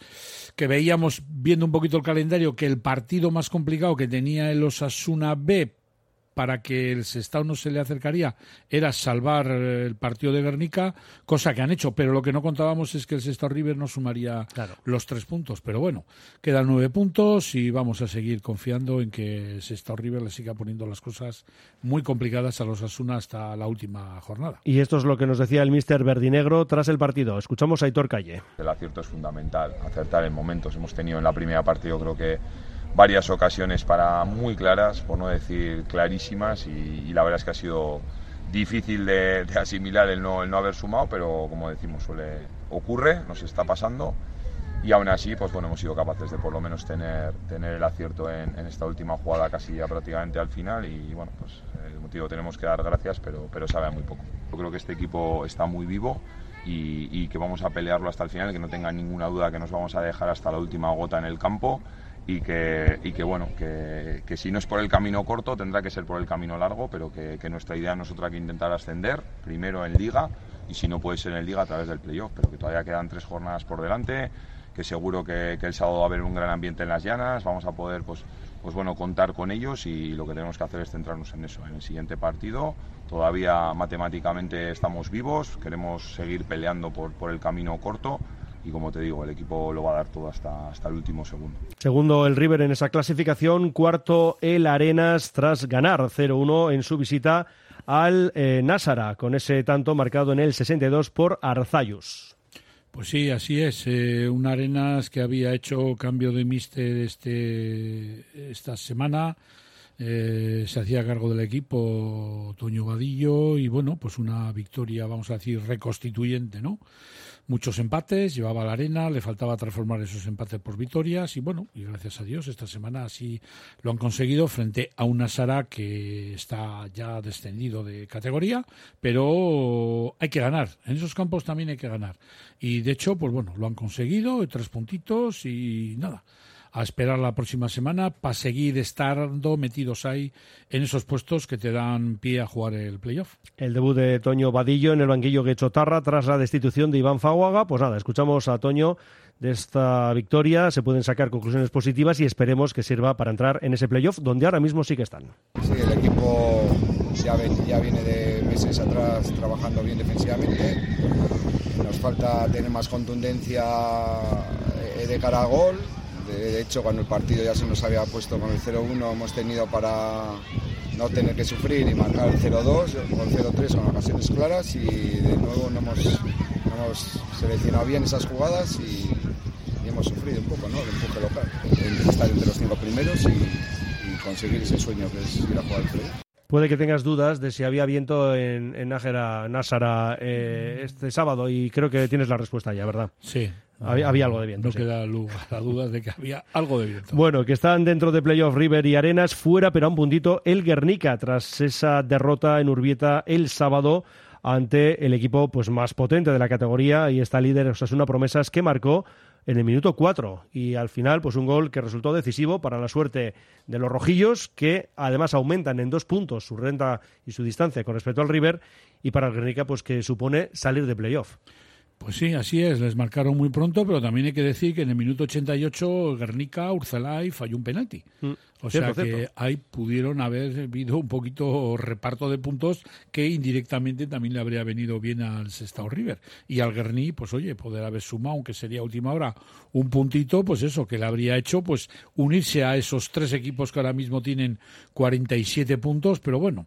que veíamos, viendo un poquito el calendario, que el partido más complicado que tenía el Osasuna B para que el Sestao no se le acercaría era salvar eh, el partido de Guernica, cosa que han hecho, pero lo que no contábamos es que el Sestao River no sumaría los tres puntos. Pero bueno, quedan nueve puntos y vamos a seguir confiando en que el Sestao River le siga poniendo las cosas muy complicadas a los Asuna hasta la última jornada. Y esto es lo que nos decía el mister Verdinegro tras el partido. Escuchamos a Aitor Calle. El acierto es fundamental, acertar en momentos. Hemos tenido en la primera parte, yo creo que varias ocasiones para muy claras, por no decir clarísimas, y, y la verdad es que ha sido difícil de, de asimilar el no, el no haber sumado, pero como decimos, suele ocurre, nos está pasando. Y aún así, pues bueno, hemos sido capaces de por lo menos tener, tener el acierto en, en esta última jugada casi ya prácticamente al final. Y bueno, pues eh, el motivo tenemos que dar gracias, pero, pero sabe muy poco. Yo creo que este equipo está muy vivo y, y que vamos a pelearlo hasta el final, que no tengan ninguna duda que nos vamos a dejar hasta la última gota en el campo y que, y que bueno, que, que si no es por el camino corto tendrá que ser por el camino largo, pero que, nuestra idea no es otra que intentar ascender, primero en liga y si no puede ser en liga a través del playoff, pero que todavía quedan tres jornadas por delante, que seguro que, que el sábado va a haber un gran ambiente en las llanas, vamos a poder pues, pues bueno, contar con ellos y lo que tenemos que hacer es centrarnos en eso, en el siguiente partido. Todavía matemáticamente estamos vivos, queremos seguir peleando por, por el camino corto y como te digo, el equipo lo va a dar todo hasta, hasta el último segundo. Segundo el River en esa clasificación, cuarto el Arenas tras ganar 0-1 en su visita al eh, Násara, con ese tanto marcado en el 62 por Arzayus. Pues sí, así es. Eh, un Arenas que había hecho cambio de míster este, esta semana. Eh, se hacía cargo del equipo Toño Vadillo y bueno, pues una victoria, vamos a decir, reconstituyente, ¿no? Muchos empates, llevaba la arena, le faltaba transformar esos empates por victorias y bueno, y gracias a Dios esta semana así lo han conseguido frente a una Sara que está ya descendido de categoría, pero hay que ganar, en esos campos también hay que ganar. Y de hecho, pues bueno, lo han conseguido, tres puntitos y nada a esperar la próxima semana para seguir estando metidos ahí en esos puestos que te dan pie a jugar el playoff. El debut de Toño Vadillo en el banquillo Guechotarra tras la destitución de Iván Faguaga. Pues nada, escuchamos a Toño de esta victoria. Se pueden sacar conclusiones positivas y esperemos que sirva para entrar en ese playoff donde ahora mismo sí que están. Sí, el equipo ya, ven- ya viene de meses atrás trabajando bien defensivamente. Nos falta tener más contundencia eh, de cara a gol. De, hecho, cuando el partido ya se nos había puesto con el 0-1, hemos tenido para no tener que sufrir y marcar el 0-2 o el 0-3 con ocasiones claras y de nuevo no hemos, no hemos seleccionado bien esas jugadas y, y hemos sufrido un poco ¿no? el empuje local. El estar entre los cinco primeros y, y conseguir ese sueño que es ir a jugar el playoff. Puede que tengas dudas de si había viento en, en Nájera, Násara eh, este sábado y creo que tienes la respuesta ya, ¿verdad? Sí. Había, había algo de viento. No sí. queda lugar a dudas de que había algo de viento. Bueno, que están dentro de Playoff River y Arenas, fuera pero a un puntito el Guernica tras esa derrota en Urbieta el sábado ante el equipo pues más potente de la categoría y está líder Osasuna Promesas que marcó en el minuto 4 y al final pues un gol que resultó decisivo para la suerte de los rojillos que además aumentan en dos puntos su renta y su distancia con respecto al River y para el Guernica pues que supone salir de playoff. Pues sí, así es, les marcaron muy pronto, pero también hay que decir que en el minuto 88 Guernica, Urzalay falló un penalti. Mm, O cierto, sea que cierto. ahí pudieron haber habido un poquito reparto de puntos que indirectamente también le habría venido bien al Sestao River. Y al Guerní, pues oye, poder haber sumado, aunque sería última hora, un puntito, pues eso, que le habría hecho pues unirse a esos tres equipos que ahora mismo tienen 47 puntos, pero bueno.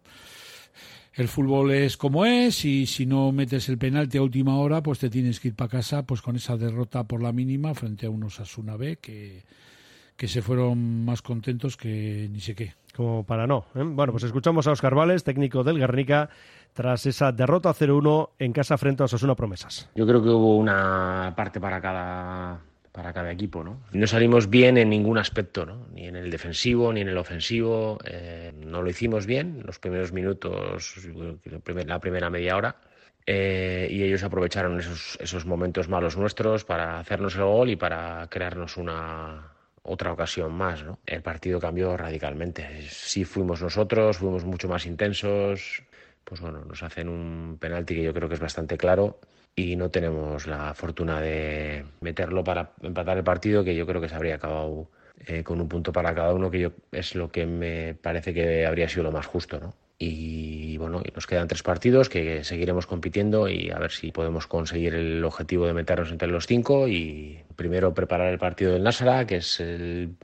El fútbol es como es y si no metes el penalti a última hora, pues te tienes que ir para casa pues con esa derrota por la mínima frente a unos Asuna B que, que se fueron más contentos que ni sé qué. Como para no. ¿eh? Bueno, pues escuchamos a Oscar Vales, técnico del Guernica, tras esa derrota 0-1 en casa frente a Osasuna Promesas. Yo creo que hubo una parte para cada para cada equipo, ¿no? No salimos bien en ningún aspecto, ¿no? Ni en el defensivo, ni en el ofensivo. eh, no lo hicimos bien los primeros minutos, la primer- la primera media hora. eh, y ellos aprovecharon esos, esos momentos malos nuestros para hacernos el gol y para crearnos una otra ocasión más, ¿no? El partido cambió radicalmente. Sí fuimos nosotros, fuimos mucho más intensos. Pues bueno, nos hacen un penalti que yo creo que es bastante claro y no tenemos la fortuna de meterlo para empatar el partido, que yo creo que se habría acabado eh, con un punto para cada uno, que yo, es lo que me parece que habría sido lo más justo, ¿no? Y bueno, nos quedan tres partidos que seguiremos compitiendo y a ver si podemos conseguir el objetivo de meternos entre los cinco y primero preparar el partido del Násara, que es el,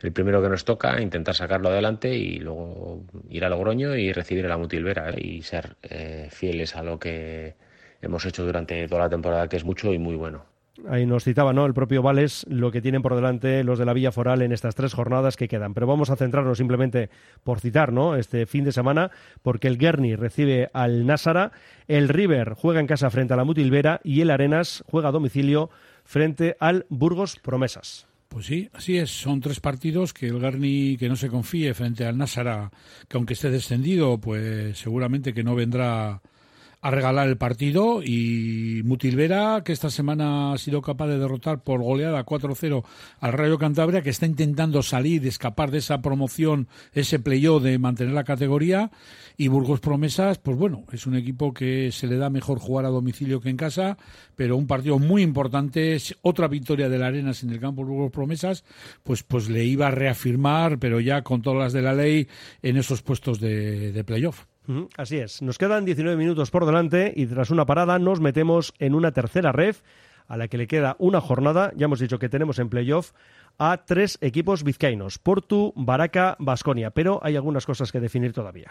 el primero que nos toca, intentar sacarlo adelante y luego ir a Logroño y recibir a la Mutilvera ¿eh? y ser eh, fieles a lo que hemos hecho durante toda la temporada, que es mucho y muy bueno. Ahí nos citaba ¿no? el propio Vales lo que tienen por delante los de la Villa Foral en estas tres jornadas que quedan. Pero vamos a centrarnos simplemente por citar ¿no? este fin de semana, porque el Guerni recibe al Násara, el River juega en casa frente a la Mutilvera y el Arenas juega a domicilio frente al Burgos Promesas. Pues sí, así es. Son tres partidos que el Garni que no se confíe frente al Násara, que aunque esté descendido, pues seguramente que no vendrá a regalar el partido y Mutilvera, que esta semana ha sido capaz de derrotar por goleada 4-0 al Rayo Cantabria, que está intentando salir, escapar de esa promoción, ese playoff de mantener la categoría. Y Burgos Promesas, pues bueno, es un equipo que se le da mejor jugar a domicilio que en casa, pero un partido muy importante, es otra victoria de la Arenas en el campo Burgos Promesas, pues, pues le iba a reafirmar, pero ya con todas las de la ley, en esos puestos de, de playoff. Así es. Nos quedan 19 minutos por delante y tras una parada nos metemos en una tercera ref a la que le queda una jornada. Ya hemos dicho que tenemos en playoff a tres equipos vizcaínos, Portu, Baraca, Basconia, pero hay algunas cosas que definir todavía.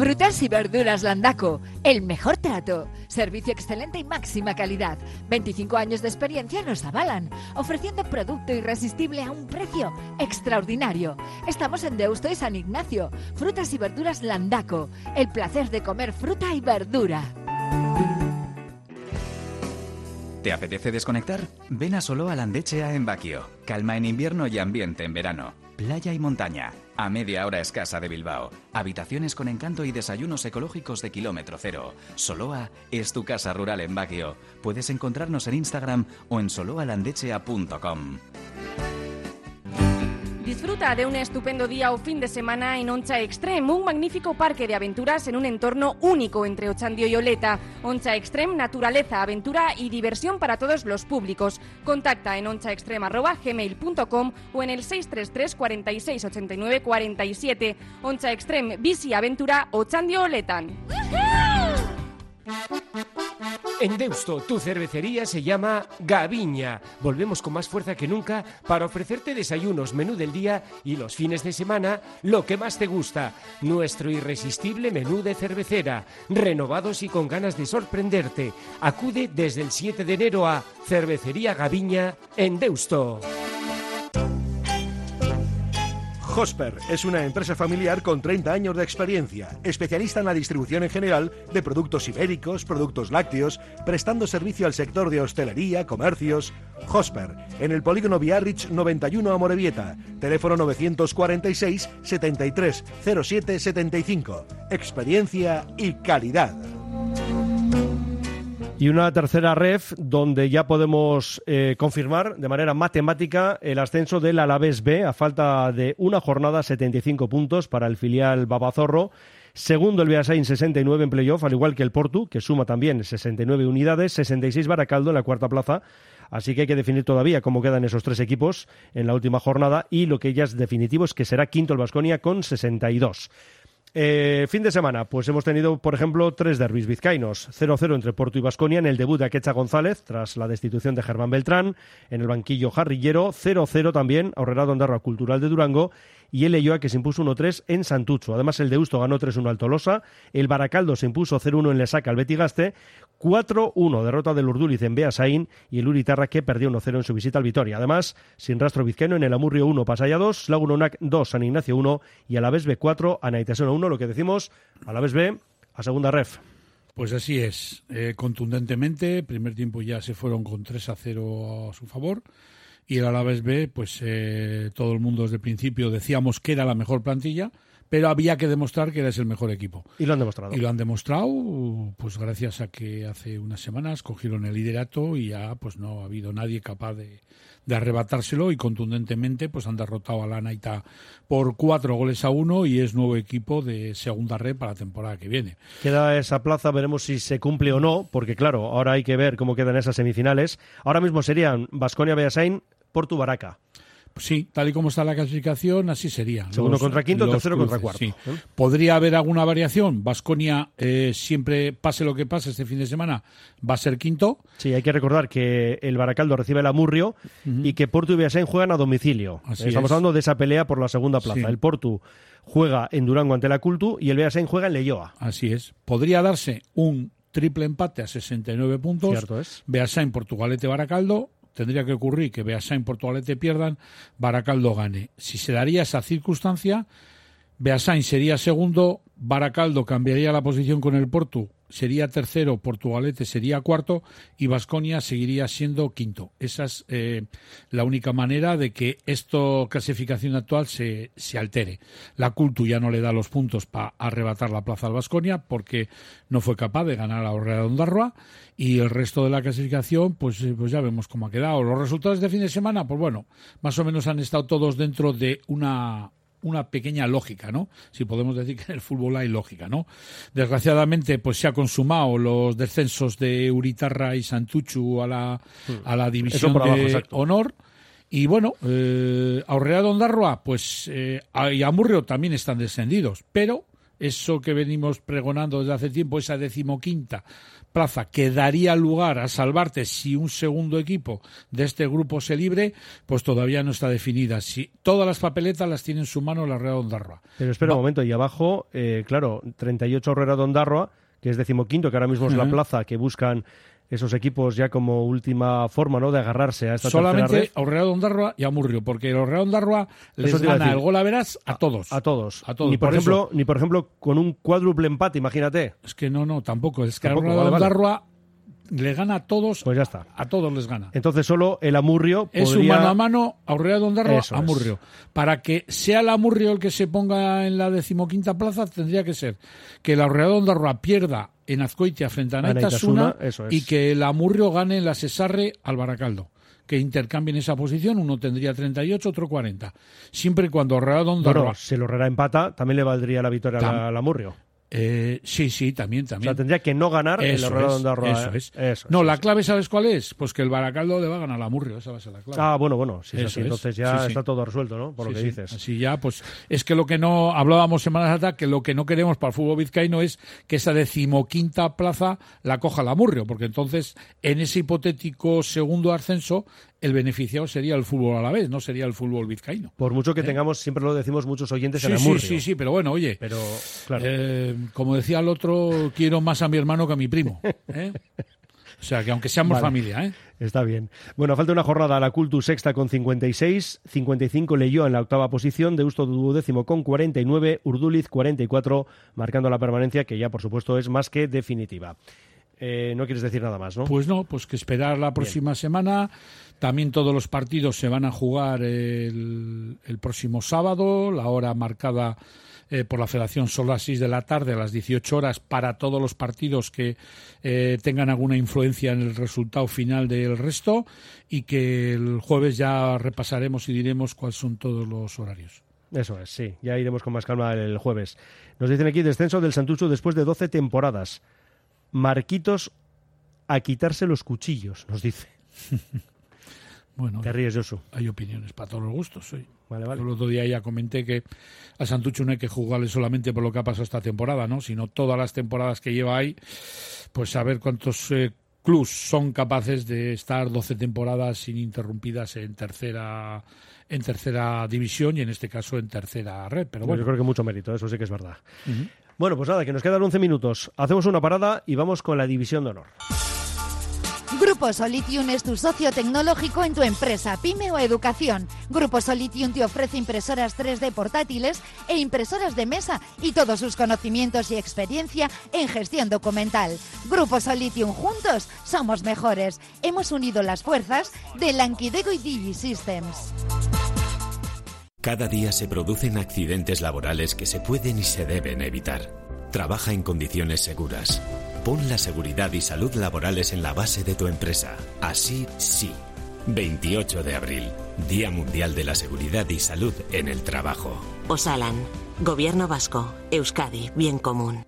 Frutas y verduras Landaco, el mejor trato, servicio excelente y máxima calidad. 25 años de experiencia nos avalan, ofreciendo producto irresistible a un precio extraordinario. Estamos en Deusto y San Ignacio. Frutas y verduras Landaco, el placer de comer fruta y verdura. ¿Te apetece desconectar? Ven a Solo a Landechea en Baquio. Calma en invierno y ambiente en verano. Playa y montaña. A media hora escasa de Bilbao. Habitaciones con encanto y desayunos ecológicos de kilómetro cero. Soloa es tu casa rural en Baquio. Puedes encontrarnos en Instagram o en soloalandechea.com. Disfruta de un estupendo día o fin de semana en Oncha Extreme, un magnífico parque de aventuras en un entorno único entre Ochandio y Oleta. Oncha Extreme, naturaleza, aventura y diversión para todos los públicos. Contacta en onchaextreme.gmail.com o en el 633 46 89 47. Oncha Extreme, bici, aventura, Ochandio, Oletan. En Deusto, tu cervecería se llama Gaviña. Volvemos con más fuerza que nunca para ofrecerte desayunos, menú del día y los fines de semana lo que más te gusta. Nuestro irresistible menú de cervecera, renovados y con ganas de sorprenderte. Acude desde el 7 de enero a Cervecería Gaviña en Deusto. Hosper es una empresa familiar con 30 años de experiencia, especialista en la distribución en general de productos ibéricos, productos lácteos, prestando servicio al sector de hostelería, comercios. Hosper, en el polígono Biarritz 91 Amorebieta, teléfono 946 73 07 75. Experiencia y calidad. Y una tercera ref donde ya podemos eh, confirmar de manera matemática el ascenso del Alavés B a falta de una jornada, 75 puntos para el filial Babazorro. Segundo el Beasain, 69 en playoff, al igual que el Portu, que suma también 69 unidades, 66 Baracaldo en la cuarta plaza. Así que hay que definir todavía cómo quedan esos tres equipos en la última jornada y lo que ya es definitivo es que será quinto el Vasconia con 62. Eh, fin de semana, pues hemos tenido, por ejemplo, tres derbis vizcaínos. 0-0 entre Porto y Basconia en el debut de Aquecha González, tras la destitución de Germán Beltrán. En el banquillo Jarrillero, 0-0 también, Ahorrerado Ondarroa Cultural de Durango y el Leyoa que se impuso 1-3 en Santucho. Además, el Deusto ganó 3-1 al Tolosa, el Baracaldo se impuso 0-1 en Lesaca al Betigaste, 4-1 derrota del Urduliz en Beasaín y el Uritarra que perdió 1-0 en su visita al Vitoria. Además, sin rastro vizcaíno en el Amurrio 1, Pasaya 2, Lagunonac 2, San Ignacio 1 y a la vez B4, Anaitasuna 1, lo que decimos, a la vez B, a segunda ref. Pues así es, eh, contundentemente, primer tiempo ya se fueron con 3 a 0 a su favor y el Alavés B, pues eh, todo el mundo desde el principio decíamos que era la mejor plantilla, pero había que demostrar que eres el mejor equipo. Y lo han demostrado. Y lo han demostrado, pues gracias a que hace unas semanas cogieron el liderato y ya pues no ha habido nadie capaz de, de arrebatárselo y contundentemente pues han derrotado a la Naita por cuatro goles a uno y es nuevo equipo de segunda red para la temporada que viene. Queda esa plaza, veremos si se cumple o no, porque claro, ahora hay que ver cómo quedan esas semifinales. Ahora mismo serían Basconia Beasain, Porto Baraca. Sí, tal y como está la clasificación, así sería. Segundo Los- contra quinto, tercero contra cuarto. sí. ¿eh? ¿Podría haber alguna variación? Vasconia siempre, pase lo que pase este fin de semana, va a ser quinto. Sí, hay que recordar que el Baracaldo recibe el Amurrio y que Porto y Beasain juegan a domicilio. Así Estamos es. hablando de esa pelea por la segunda plaza. Sí. El Porto juega en Durango ante la Cultu y el Beasain juega en Leyoa. Así es. Podría darse un triple empate a 69 puntos. Cierto es. Beasain, Portugalete, Baracaldo. Tendría que ocurrir que Beasain, Portugalete pierdan, Baracaldo gane. Si se daría esa circunstancia, Beasain sería segundo, Baracaldo cambiaría la posición con el Portu, sería tercero, Portugalete sería cuarto y Vasconia seguiría siendo quinto. Esa es eh, la única manera de que esta clasificación actual se, se altere. La Cultu ya no le da los puntos para arrebatar la plaza al Vasconia porque no fue capaz de ganar a Orrea de Ondarroa y el resto de la clasificación pues, eh, pues ya vemos cómo ha quedado. Los resultados de fin de semana, pues bueno, más o menos han estado todos dentro de una una pequeña lógica, ¿no? Si podemos decir que en el fútbol hay lógica, ¿no? Desgraciadamente, pues se ha consumado los descensos de Uritarra y Santuchu a la, a la división abajo, de exacto. honor. Y bueno, eh, Ondarroa, pues, eh, y Amurrio también están descendidos, pero eso que venimos pregonando desde hace tiempo, esa decimoquinta plaza que daría lugar a salvarte si un segundo equipo de este grupo se libre, pues todavía no está definida. Si todas las papeletas las tiene en su mano la Real Ondarroa. Pero espera un momento, y abajo, eh, claro, 38 Herrera de Ondarroa, que es decimoquinto, que ahora mismo es la plaza que buscan esos equipos ya como última forma ¿no? de agarrarse a esta Solamente. Aurrea de Ondarroa y Amurrio, porque el de Ondarroa les Eso a gana el gol a veras a todos. A todos. A todos. Ni por, Por ejemplo, eso- ni por ejemplo con un cuádruple empate, imagínate. Es que no, no, tampoco. Es que vale, vale. Ondarroa le gana a todos. Pues ya está. A todos les gana. Entonces solo el Amurrio Es un mano a mano, Aurrea de Ondarroa, Eso es. Amurrio. Para que sea el Amurrio el que se ponga en la decimoquinta plaza, tendría que ser que el Aurrea pierda en Azcoitia frente a Naitasuna es. y que el Amurrio gane en la Cesarre al Baracaldo. Que intercambien esa posición, uno tendría 38, otro 40. Siempre y cuando Aurrea de Ondarroa... Bueno, si el Herrera empata, también le valdría la victoria al Amurrio. Eh, sí, sí, también, O también. sea, tendría que no ganar el Eso de es, Ondarroa. eso ¿eh? es. Eso no, es, la eso clave, ¿sabes cuál es? Pues que el Baracaldo le va a ganar al Amurrio, esa va a ser la clave. Ah, bueno, bueno, si es Eso así, es. entonces ya Sí, sí. está todo resuelto, ¿no? Por lo Sí, que sí. dices. Así ya, pues es que lo que no hablábamos semanas atrás, que lo que no queremos para el fútbol vizcaíno es que esa decimoquinta plaza la coja la Murrio, porque entonces en ese hipotético segundo ascenso el beneficiado sería el fútbol a la vez, no sería el fútbol vizcaíno. Por mucho que tengamos, siempre lo decimos muchos oyentes en ¿Eh? Sí, sí, Amurrio. sí, sí, pero bueno, oye, Pero, claro. eh, como decía el otro, quiero más a mi hermano que a mi primo. ¿eh? O sea, que aunque seamos Vale. familia, ¿eh? Está bien. Bueno, falta una jornada a la Cultus sexta con 56, 55 leyó en la octava posición, Deusto duodécimo con 49, Urduliz 44, marcando la permanencia que ya por supuesto es más que definitiva. Eh, no quieres decir nada más, ¿no? Pues no, pues que esperar la próxima semana. También todos los partidos se van a jugar el, el próximo sábado, la hora marcada eh, por la Federación son las 6 de la tarde, a las 18 horas, para todos los partidos que eh, tengan alguna influencia en el resultado final del resto y que el jueves ya repasaremos y diremos cuáles son todos los horarios. Eso es, sí. Ya iremos con más calma el jueves. Nos dicen aquí descenso del Santucho después de 12 temporadas. Marquitos a quitarse los cuchillos, nos dice. Bueno, Te ríes, Josu. hay opiniones para todos los gustos. sí. Vale, vale. Yo el otro día ya comenté que a Santucho no hay que jugarle solamente por lo que ha pasado esta temporada, ¿no? Sino todas las temporadas que lleva ahí, pues a ver cuántos eh, clubs son capaces de estar 12 temporadas ininterrumpidas en tercera en tercera división y en este caso en tercera red. Pero bueno, Yo creo que mucho mérito, eso sí que es verdad. Bueno, pues nada, que nos quedan 11 minutos. Hacemos una parada y vamos con la división de honor. Grupo Solitium es tu socio tecnológico en tu empresa, pyme o educación. Grupo Solitium te ofrece impresoras 3D portátiles e impresoras de mesa y todos sus conocimientos y experiencia en gestión documental. Grupo Solitium, juntos somos mejores. Hemos unido las fuerzas de Lankidego y DigiSystems. Cada día se producen accidentes laborales que se pueden y se deben evitar. Trabaja en condiciones seguras. Pon la seguridad y salud laborales en la base de tu empresa. Así sí. 28 de abril, Día Mundial de la Seguridad y Salud en el Trabajo. Osalan, Gobierno Vasco, Euskadi, Bien Común.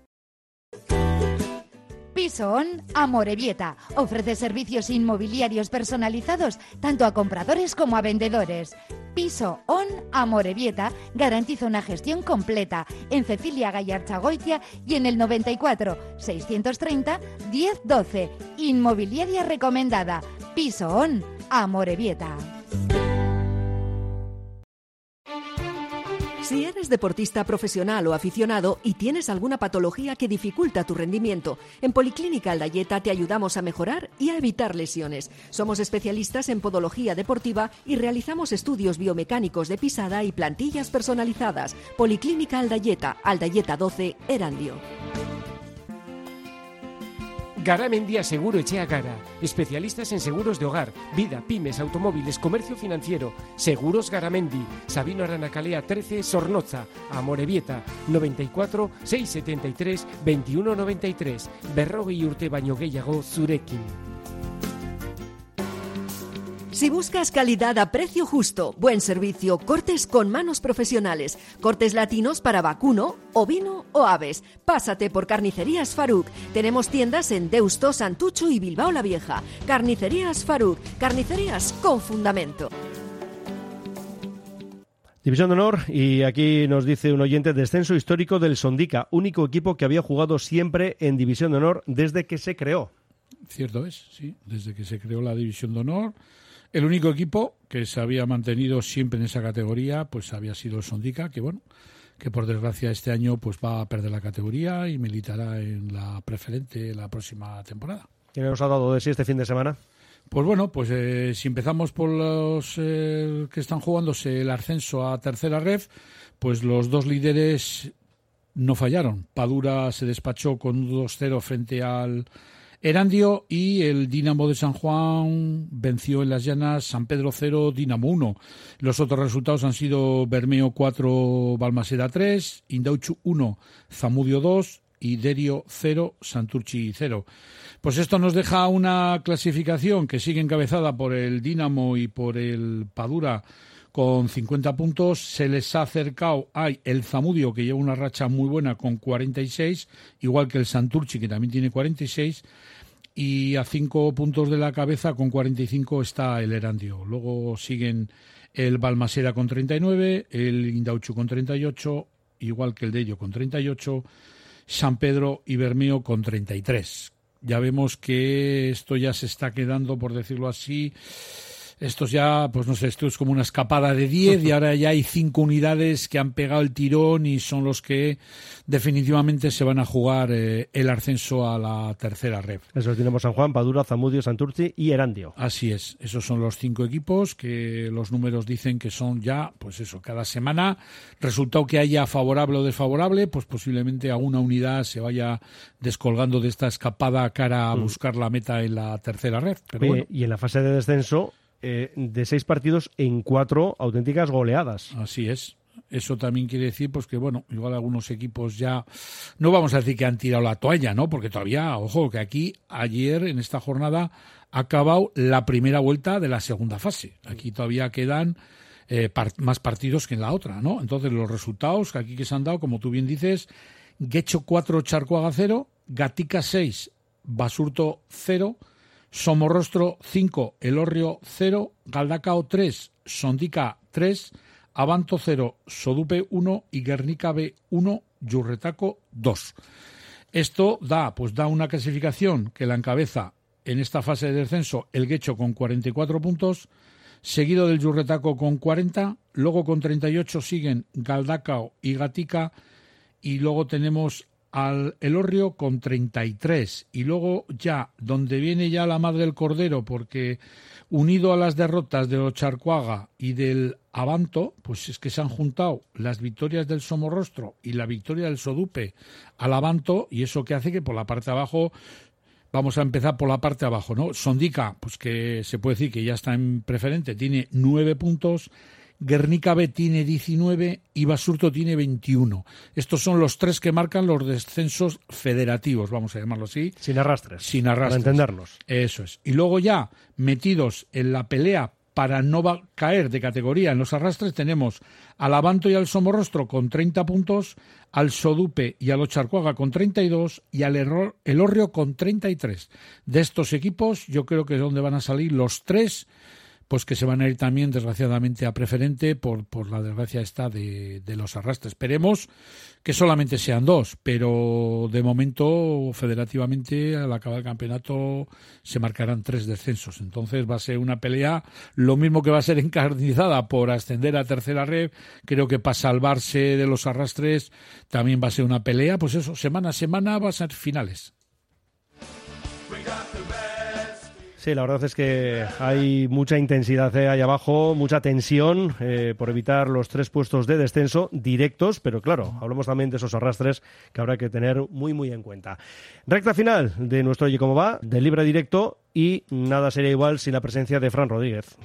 Piso On Amorebieta ofrece servicios inmobiliarios personalizados tanto a compradores como a vendedores. Piso On Amorebieta garantiza una gestión completa en Cecilia Gallarchagoitia y en el 94 630 1012. Inmobiliaria recomendada. Piso On Amorebieta. Si eres deportista profesional o aficionado y tienes alguna patología que dificulta tu rendimiento, en Policlínica Aldayeta te ayudamos a mejorar y a evitar lesiones. Somos especialistas en podología deportiva y realizamos estudios biomecánicos de pisada y plantillas personalizadas. Policlínica Aldayeta, Aldayeta 12, Erandio. Garamendia Seguro Echea Gara. Especialistas en seguros de hogar, vida, pymes, automóviles, comercio financiero. Seguros Garamendi. Sabino Aranacalea 13, Sornoza. Amorebieta 94 673 2193. Berrogei urte baino gehiago zurekin. Si buscas calidad a precio justo, buen servicio, cortes con manos profesionales, cortes latinos para vacuno, ovino o aves, pásate por Carnicerías Faruk. Tenemos tiendas en Deusto, Santucho y Bilbao la Vieja. Carnicerías Faruk, carnicerías con fundamento. División de honor y aquí nos dice un oyente descenso histórico del Sondica, único equipo que había jugado siempre en División de honor desde que se creó. Cierto es, sí, desde que se creó la División de Honor. El único equipo que se había mantenido siempre en esa categoría, pues había sido el Sondica, que bueno, que por desgracia este año pues va a perder la categoría y militará en la preferente la próxima temporada. ¿Qué nos ha dado de sí este fin de semana? Pues bueno, pues eh, si empezamos por los eh, que están jugándose el ascenso a tercera ref, pues los dos líderes no fallaron. Padura se despachó con un 2-0 frente al Erandio y el Dinamo de San Juan venció en las llanas San Pedro 0, Dinamo 1. Los otros resultados han sido Bermeo 4, Balmaseda 3, Indauchu 1, Zamudio 2 y Derio 0, Santurchi 0. Pues esto nos deja una clasificación que sigue encabezada por el Dinamo y por el Padura con 50 puntos. Se les ha acercado hay el Zamudio, que lleva una racha muy buena con 46, igual que el Santurchi, que también tiene 46. Y a cinco puntos de la cabeza, con 45, está el Erandio. Luego siguen el Balmaseda con 39, el Indauchu con 38, igual que el Dello con 38, San Pedro y Bermeo con 33. Ya vemos que esto ya se está quedando, por decirlo así, estos ya, pues no sé, esto es como una escapada de 10 y ahora ya hay cinco unidades que han pegado el tirón y son los que definitivamente se van a jugar eh, el ascenso a la tercera red. Eso tenemos San Juan, Padura, Zamudio, Santurci y Erandio. Así es, esos son los cinco equipos que los números dicen que son ya, pues eso, cada semana, resultado que haya favorable o desfavorable, pues posiblemente alguna unidad se vaya descolgando de esta escapada cara a Mm. buscar la meta en la tercera red. Pero Oye, bueno. Y en la fase de descenso, eh, de seis partidos en cuatro auténticas goleadas. Así es. Eso también quiere decir pues que bueno, igual algunos equipos ya no vamos a decir que han tirado la toalla, ¿no? Porque todavía, ojo, que aquí ayer en esta jornada ha acabado la primera vuelta de la segunda fase. Aquí todavía quedan eh, más partidos que en la otra, ¿no? Entonces los resultados que aquí que se han dado, como tú bien dices, Guecho 4, Charcoaga 0, Gatica 6, Basurto 0, Somorrostro 5, Elorrio 0, Galdacao 3, Sondica 3, Abanto 0, Sodupe 1 y Guernica B 1, Yurretaco 2. Esto da, pues da una clasificación que la encabeza en esta fase de descenso el Guecho con 44 puntos, seguido del Yurretaco con 40, luego con 38 siguen Galdacao y Gatica y luego tenemos al Elorrio con 33 y luego ya donde viene ya la madre del cordero porque unido a las derrotas de Ocharcuaga y del Abanto pues es que se han juntado las victorias del Somorrostro y la victoria del Sodupe al Abanto y eso que hace que por la parte de abajo Vamos a empezar por la parte de abajo, ¿no? Sondica, pues que se puede decir que ya está en preferente, tiene nueve puntos. Guernica B tiene 19 y Basurto tiene 21. Estos son los tres que marcan los descensos federativos, vamos a llamarlo así. Sin arrastres. Sin arrastres. Para entendernos. Eso es. Y luego ya, metidos en la pelea para no va- caer de categoría en los arrastres, tenemos al Abanto y al Somorrostro con 30 puntos, al Sodupe y al Ocharcuaga con 32 y al Erro- Elorrio con 33. De estos equipos, yo creo que es donde van a salir los tres pues que se van a ir también desgraciadamente a preferente por, por la desgracia esta de, de los arrastres. Esperemos que solamente sean dos, pero de momento federativamente al acabar el campeonato se marcarán tres descensos. Entonces va a ser una pelea, lo mismo que va a ser encarnizada por ascender a tercera red, creo que para salvarse de los arrastres también va a ser una pelea, pues eso, semana a semana va a ser finales. Sí, la verdad es que hay mucha intensidad eh, ahí abajo, mucha tensión eh, por evitar los tres puestos de descenso directos, pero claro, hablamos también de esos arrastres que habrá que tener muy, muy en cuenta. Recta final de nuestro Oye Cómo Va, de libre directo y nada sería igual sin la presencia de Fran Rodríguez.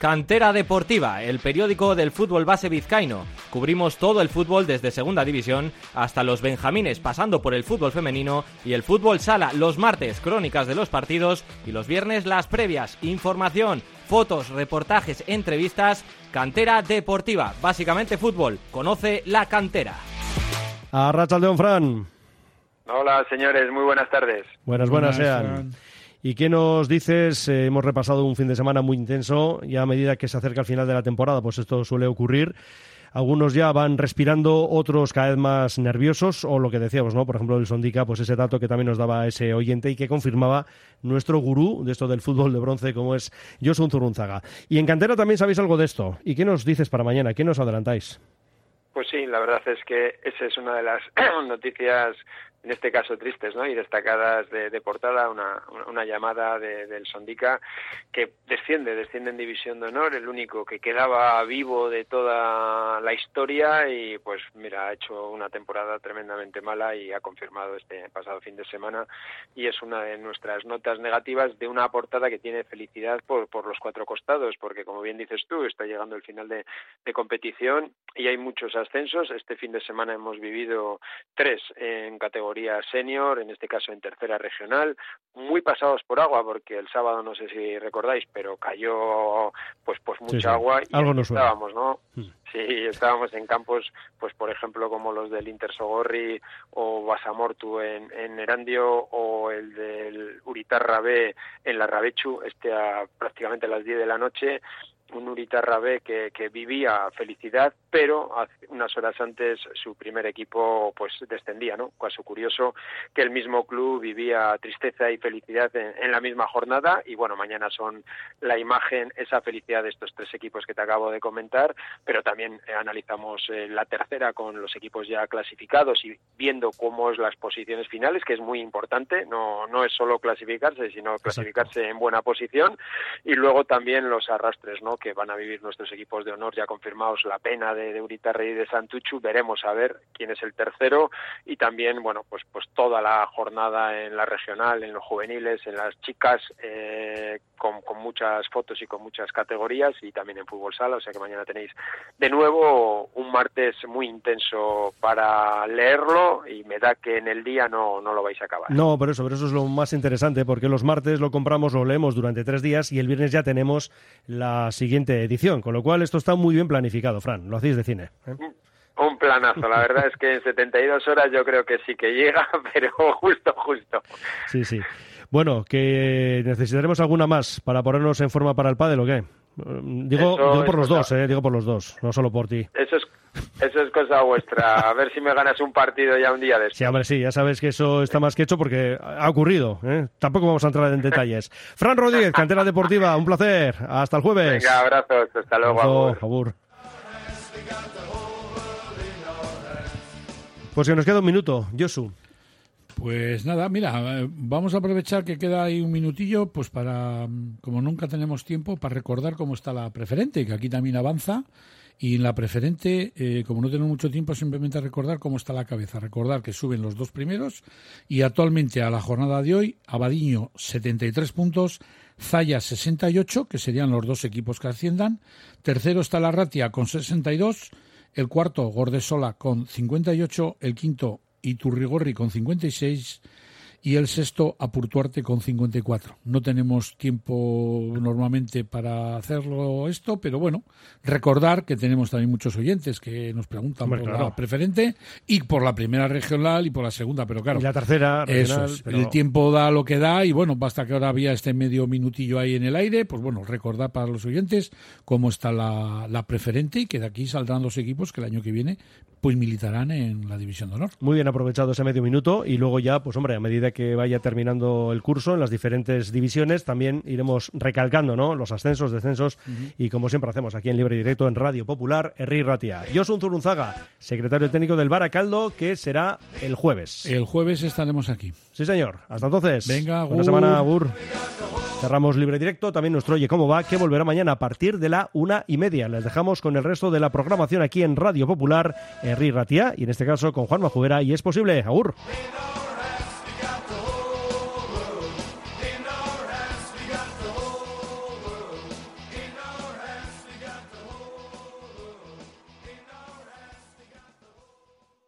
Cantera Deportiva, el periódico del fútbol base vizcaíno. Cubrimos todo el fútbol desde Segunda División hasta los Benjamines, pasando por el fútbol femenino y el fútbol sala. Los martes, crónicas de los partidos y los viernes, las previas. Información, fotos, reportajes, entrevistas. Cantera Deportiva, básicamente fútbol. Conoce la cantera. A Rachaldeón, Fran. Hola, señores, muy buenas tardes. Buenas, buenas, Buenas, sean. ¿Y qué nos dices? Eh, hemos repasado un fin de semana muy intenso y a medida que se acerca el final de la temporada, pues esto suele ocurrir. Algunos ya van respirando, otros cada vez más nerviosos, o lo que decíamos, ¿no? Por ejemplo, el Sondica, pues ese dato que también nos daba ese oyente y que confirmaba nuestro gurú de esto del fútbol de bronce, como es Josun Zurunzaga. Y en Cantera también sabéis algo de esto. ¿Y qué nos dices para mañana? ¿Qué nos adelantáis? Pues sí, la verdad es que esa es una de las noticias, en este caso tristes, ¿no? Y destacadas de, de portada, una, una llamada de- del Sondica que desciende, desciende en División de Honor, el único que quedaba vivo de toda la historia y pues mira, ha hecho una temporada tremendamente mala y ha confirmado este pasado fin de semana y es una de nuestras notas negativas de una portada que tiene felicidad por, por los cuatro costados, porque como bien dices tú, está llegando el final de, de competición y hay muchos ascensos. Este fin de semana hemos vivido tres en categoría senior, en este caso en tercera regional, muy pasados por agua, porque el sábado no sé si recordáis, pero cayó pues pues mucha Sí, sí. agua y Algo nos estábamos, ¿no? Sí, estábamos en campos, pues por ejemplo como los del Intersogorri o Basamortu en, en Erandio o el del Uritarra B en la Rabechu, este a prácticamente a las 10 de la noche un Uritarra B que, que vivía felicidad, pero hace unas horas antes su primer equipo pues descendía, ¿no? Caso curioso que el mismo club vivía tristeza y felicidad en, en la misma jornada y bueno, mañana son la imagen, esa felicidad de estos tres equipos que te acabo de comentar, pero también eh, analizamos eh, la tercera con los equipos ya clasificados y viendo cómo es las posiciones finales, que es muy importante, no, no es solo clasificarse, sino clasificarse en buena posición y luego también los arrastres, ¿no? Que van a vivir nuestros equipos de honor ya confirmados, la pena de, de y de Santuchu, veremos a ver quién es el tercero y también, bueno, pues, pues toda la jornada en la regional, en los juveniles, en las chicas, eh, con, con muchas fotos y con muchas categorías y también en fútbol sala, o sea que mañana tenéis de nuevo un martes muy intenso para leerlo y me da que en el día no, no lo vais a acabar. No, por eso, pero eso es lo más interesante, porque los martes lo compramos, lo leemos durante tres días y el viernes ya tenemos la siguiente edición, con lo cual esto está muy bien planificado, Fran, lo hacéis de cine. ¿eh? Un planazo, la verdad es que en 72 horas yo creo que sí que llega, pero justo, justo. Sí, sí. Bueno, que necesitaremos alguna más para ponernos en forma para el pádel o qué. Digo, Eso digo por los dos, eh, digo por los dos, no solo por ti. Eso es, eso es cosa vuestra. A ver si me ganas un partido ya un día de Sí, hombre, sí, ya sabes que eso está más que hecho porque ha ocurrido. ¿eh? Tampoco vamos a entrar en detalles. Fran Rodríguez, Cantera Deportiva, un placer. Hasta el jueves. Venga, abrazos, hasta luego. Abrazo, agur. agur. Pues que nos queda un minuto, Josu. Pues nada, mira, eh, vamos a aprovechar que queda ahí un minutillo, pues para, mm, como nunca tenemos tiempo, para recordar cómo está la preferente, que aquí también avanza. Y en la preferente, eh, como no tenemos mucho tiempo, simplemente recordar cómo está la cabeza. Recordar que suben los dos primeros y actualmente a la jornada de hoy, Abadiño 73 puntos, Zaya 68, que serían los dos equipos que asciendan. Tercero está la Ratia con 62, el cuarto Gordesola con 58, el quinto Iturrigorri con 56 y el sexto Apurtuarte con 54. No tenemos tiempo normalmente para hacerlo esto, pero bueno, recordar que tenemos también muchos oyentes que nos preguntan Hombre, por claro. la preferente y por la primera regional y por la segunda, pero claro. Y la tercera Eso regional, es. pero- El tiempo da lo que da y bueno, basta que ahora había este medio minutillo ahí en el aire, pues bueno, recordar para los oyentes cómo está la, la preferente y que de aquí saldrán los equipos que el año que viene pues militarán en la división de honor. Muy bien aprovechado ese medio minuto y luego ya, pues hombre, a medida que vaya terminando el curso en las diferentes divisiones, también iremos recalcando, ¿no? Los ascensos, descensos y como siempre hacemos aquí en Libre Directo en Radio Popular, Herri Ratia. Josun Zurunzaga, secretario técnico del Baracaldo, que será el jueves. El jueves estaremos aquí. Sí, señor. Hasta entonces. Venga, Buena semana, Agur. Cerramos Libre Directo, también nuestro Oye Cómo Va, que volverá mañana a partir de la una y media. Les dejamos con el resto de la programación aquí en Radio Popular, Herri Ratia, y en este caso con Juan Majubera, y es posible. Agur.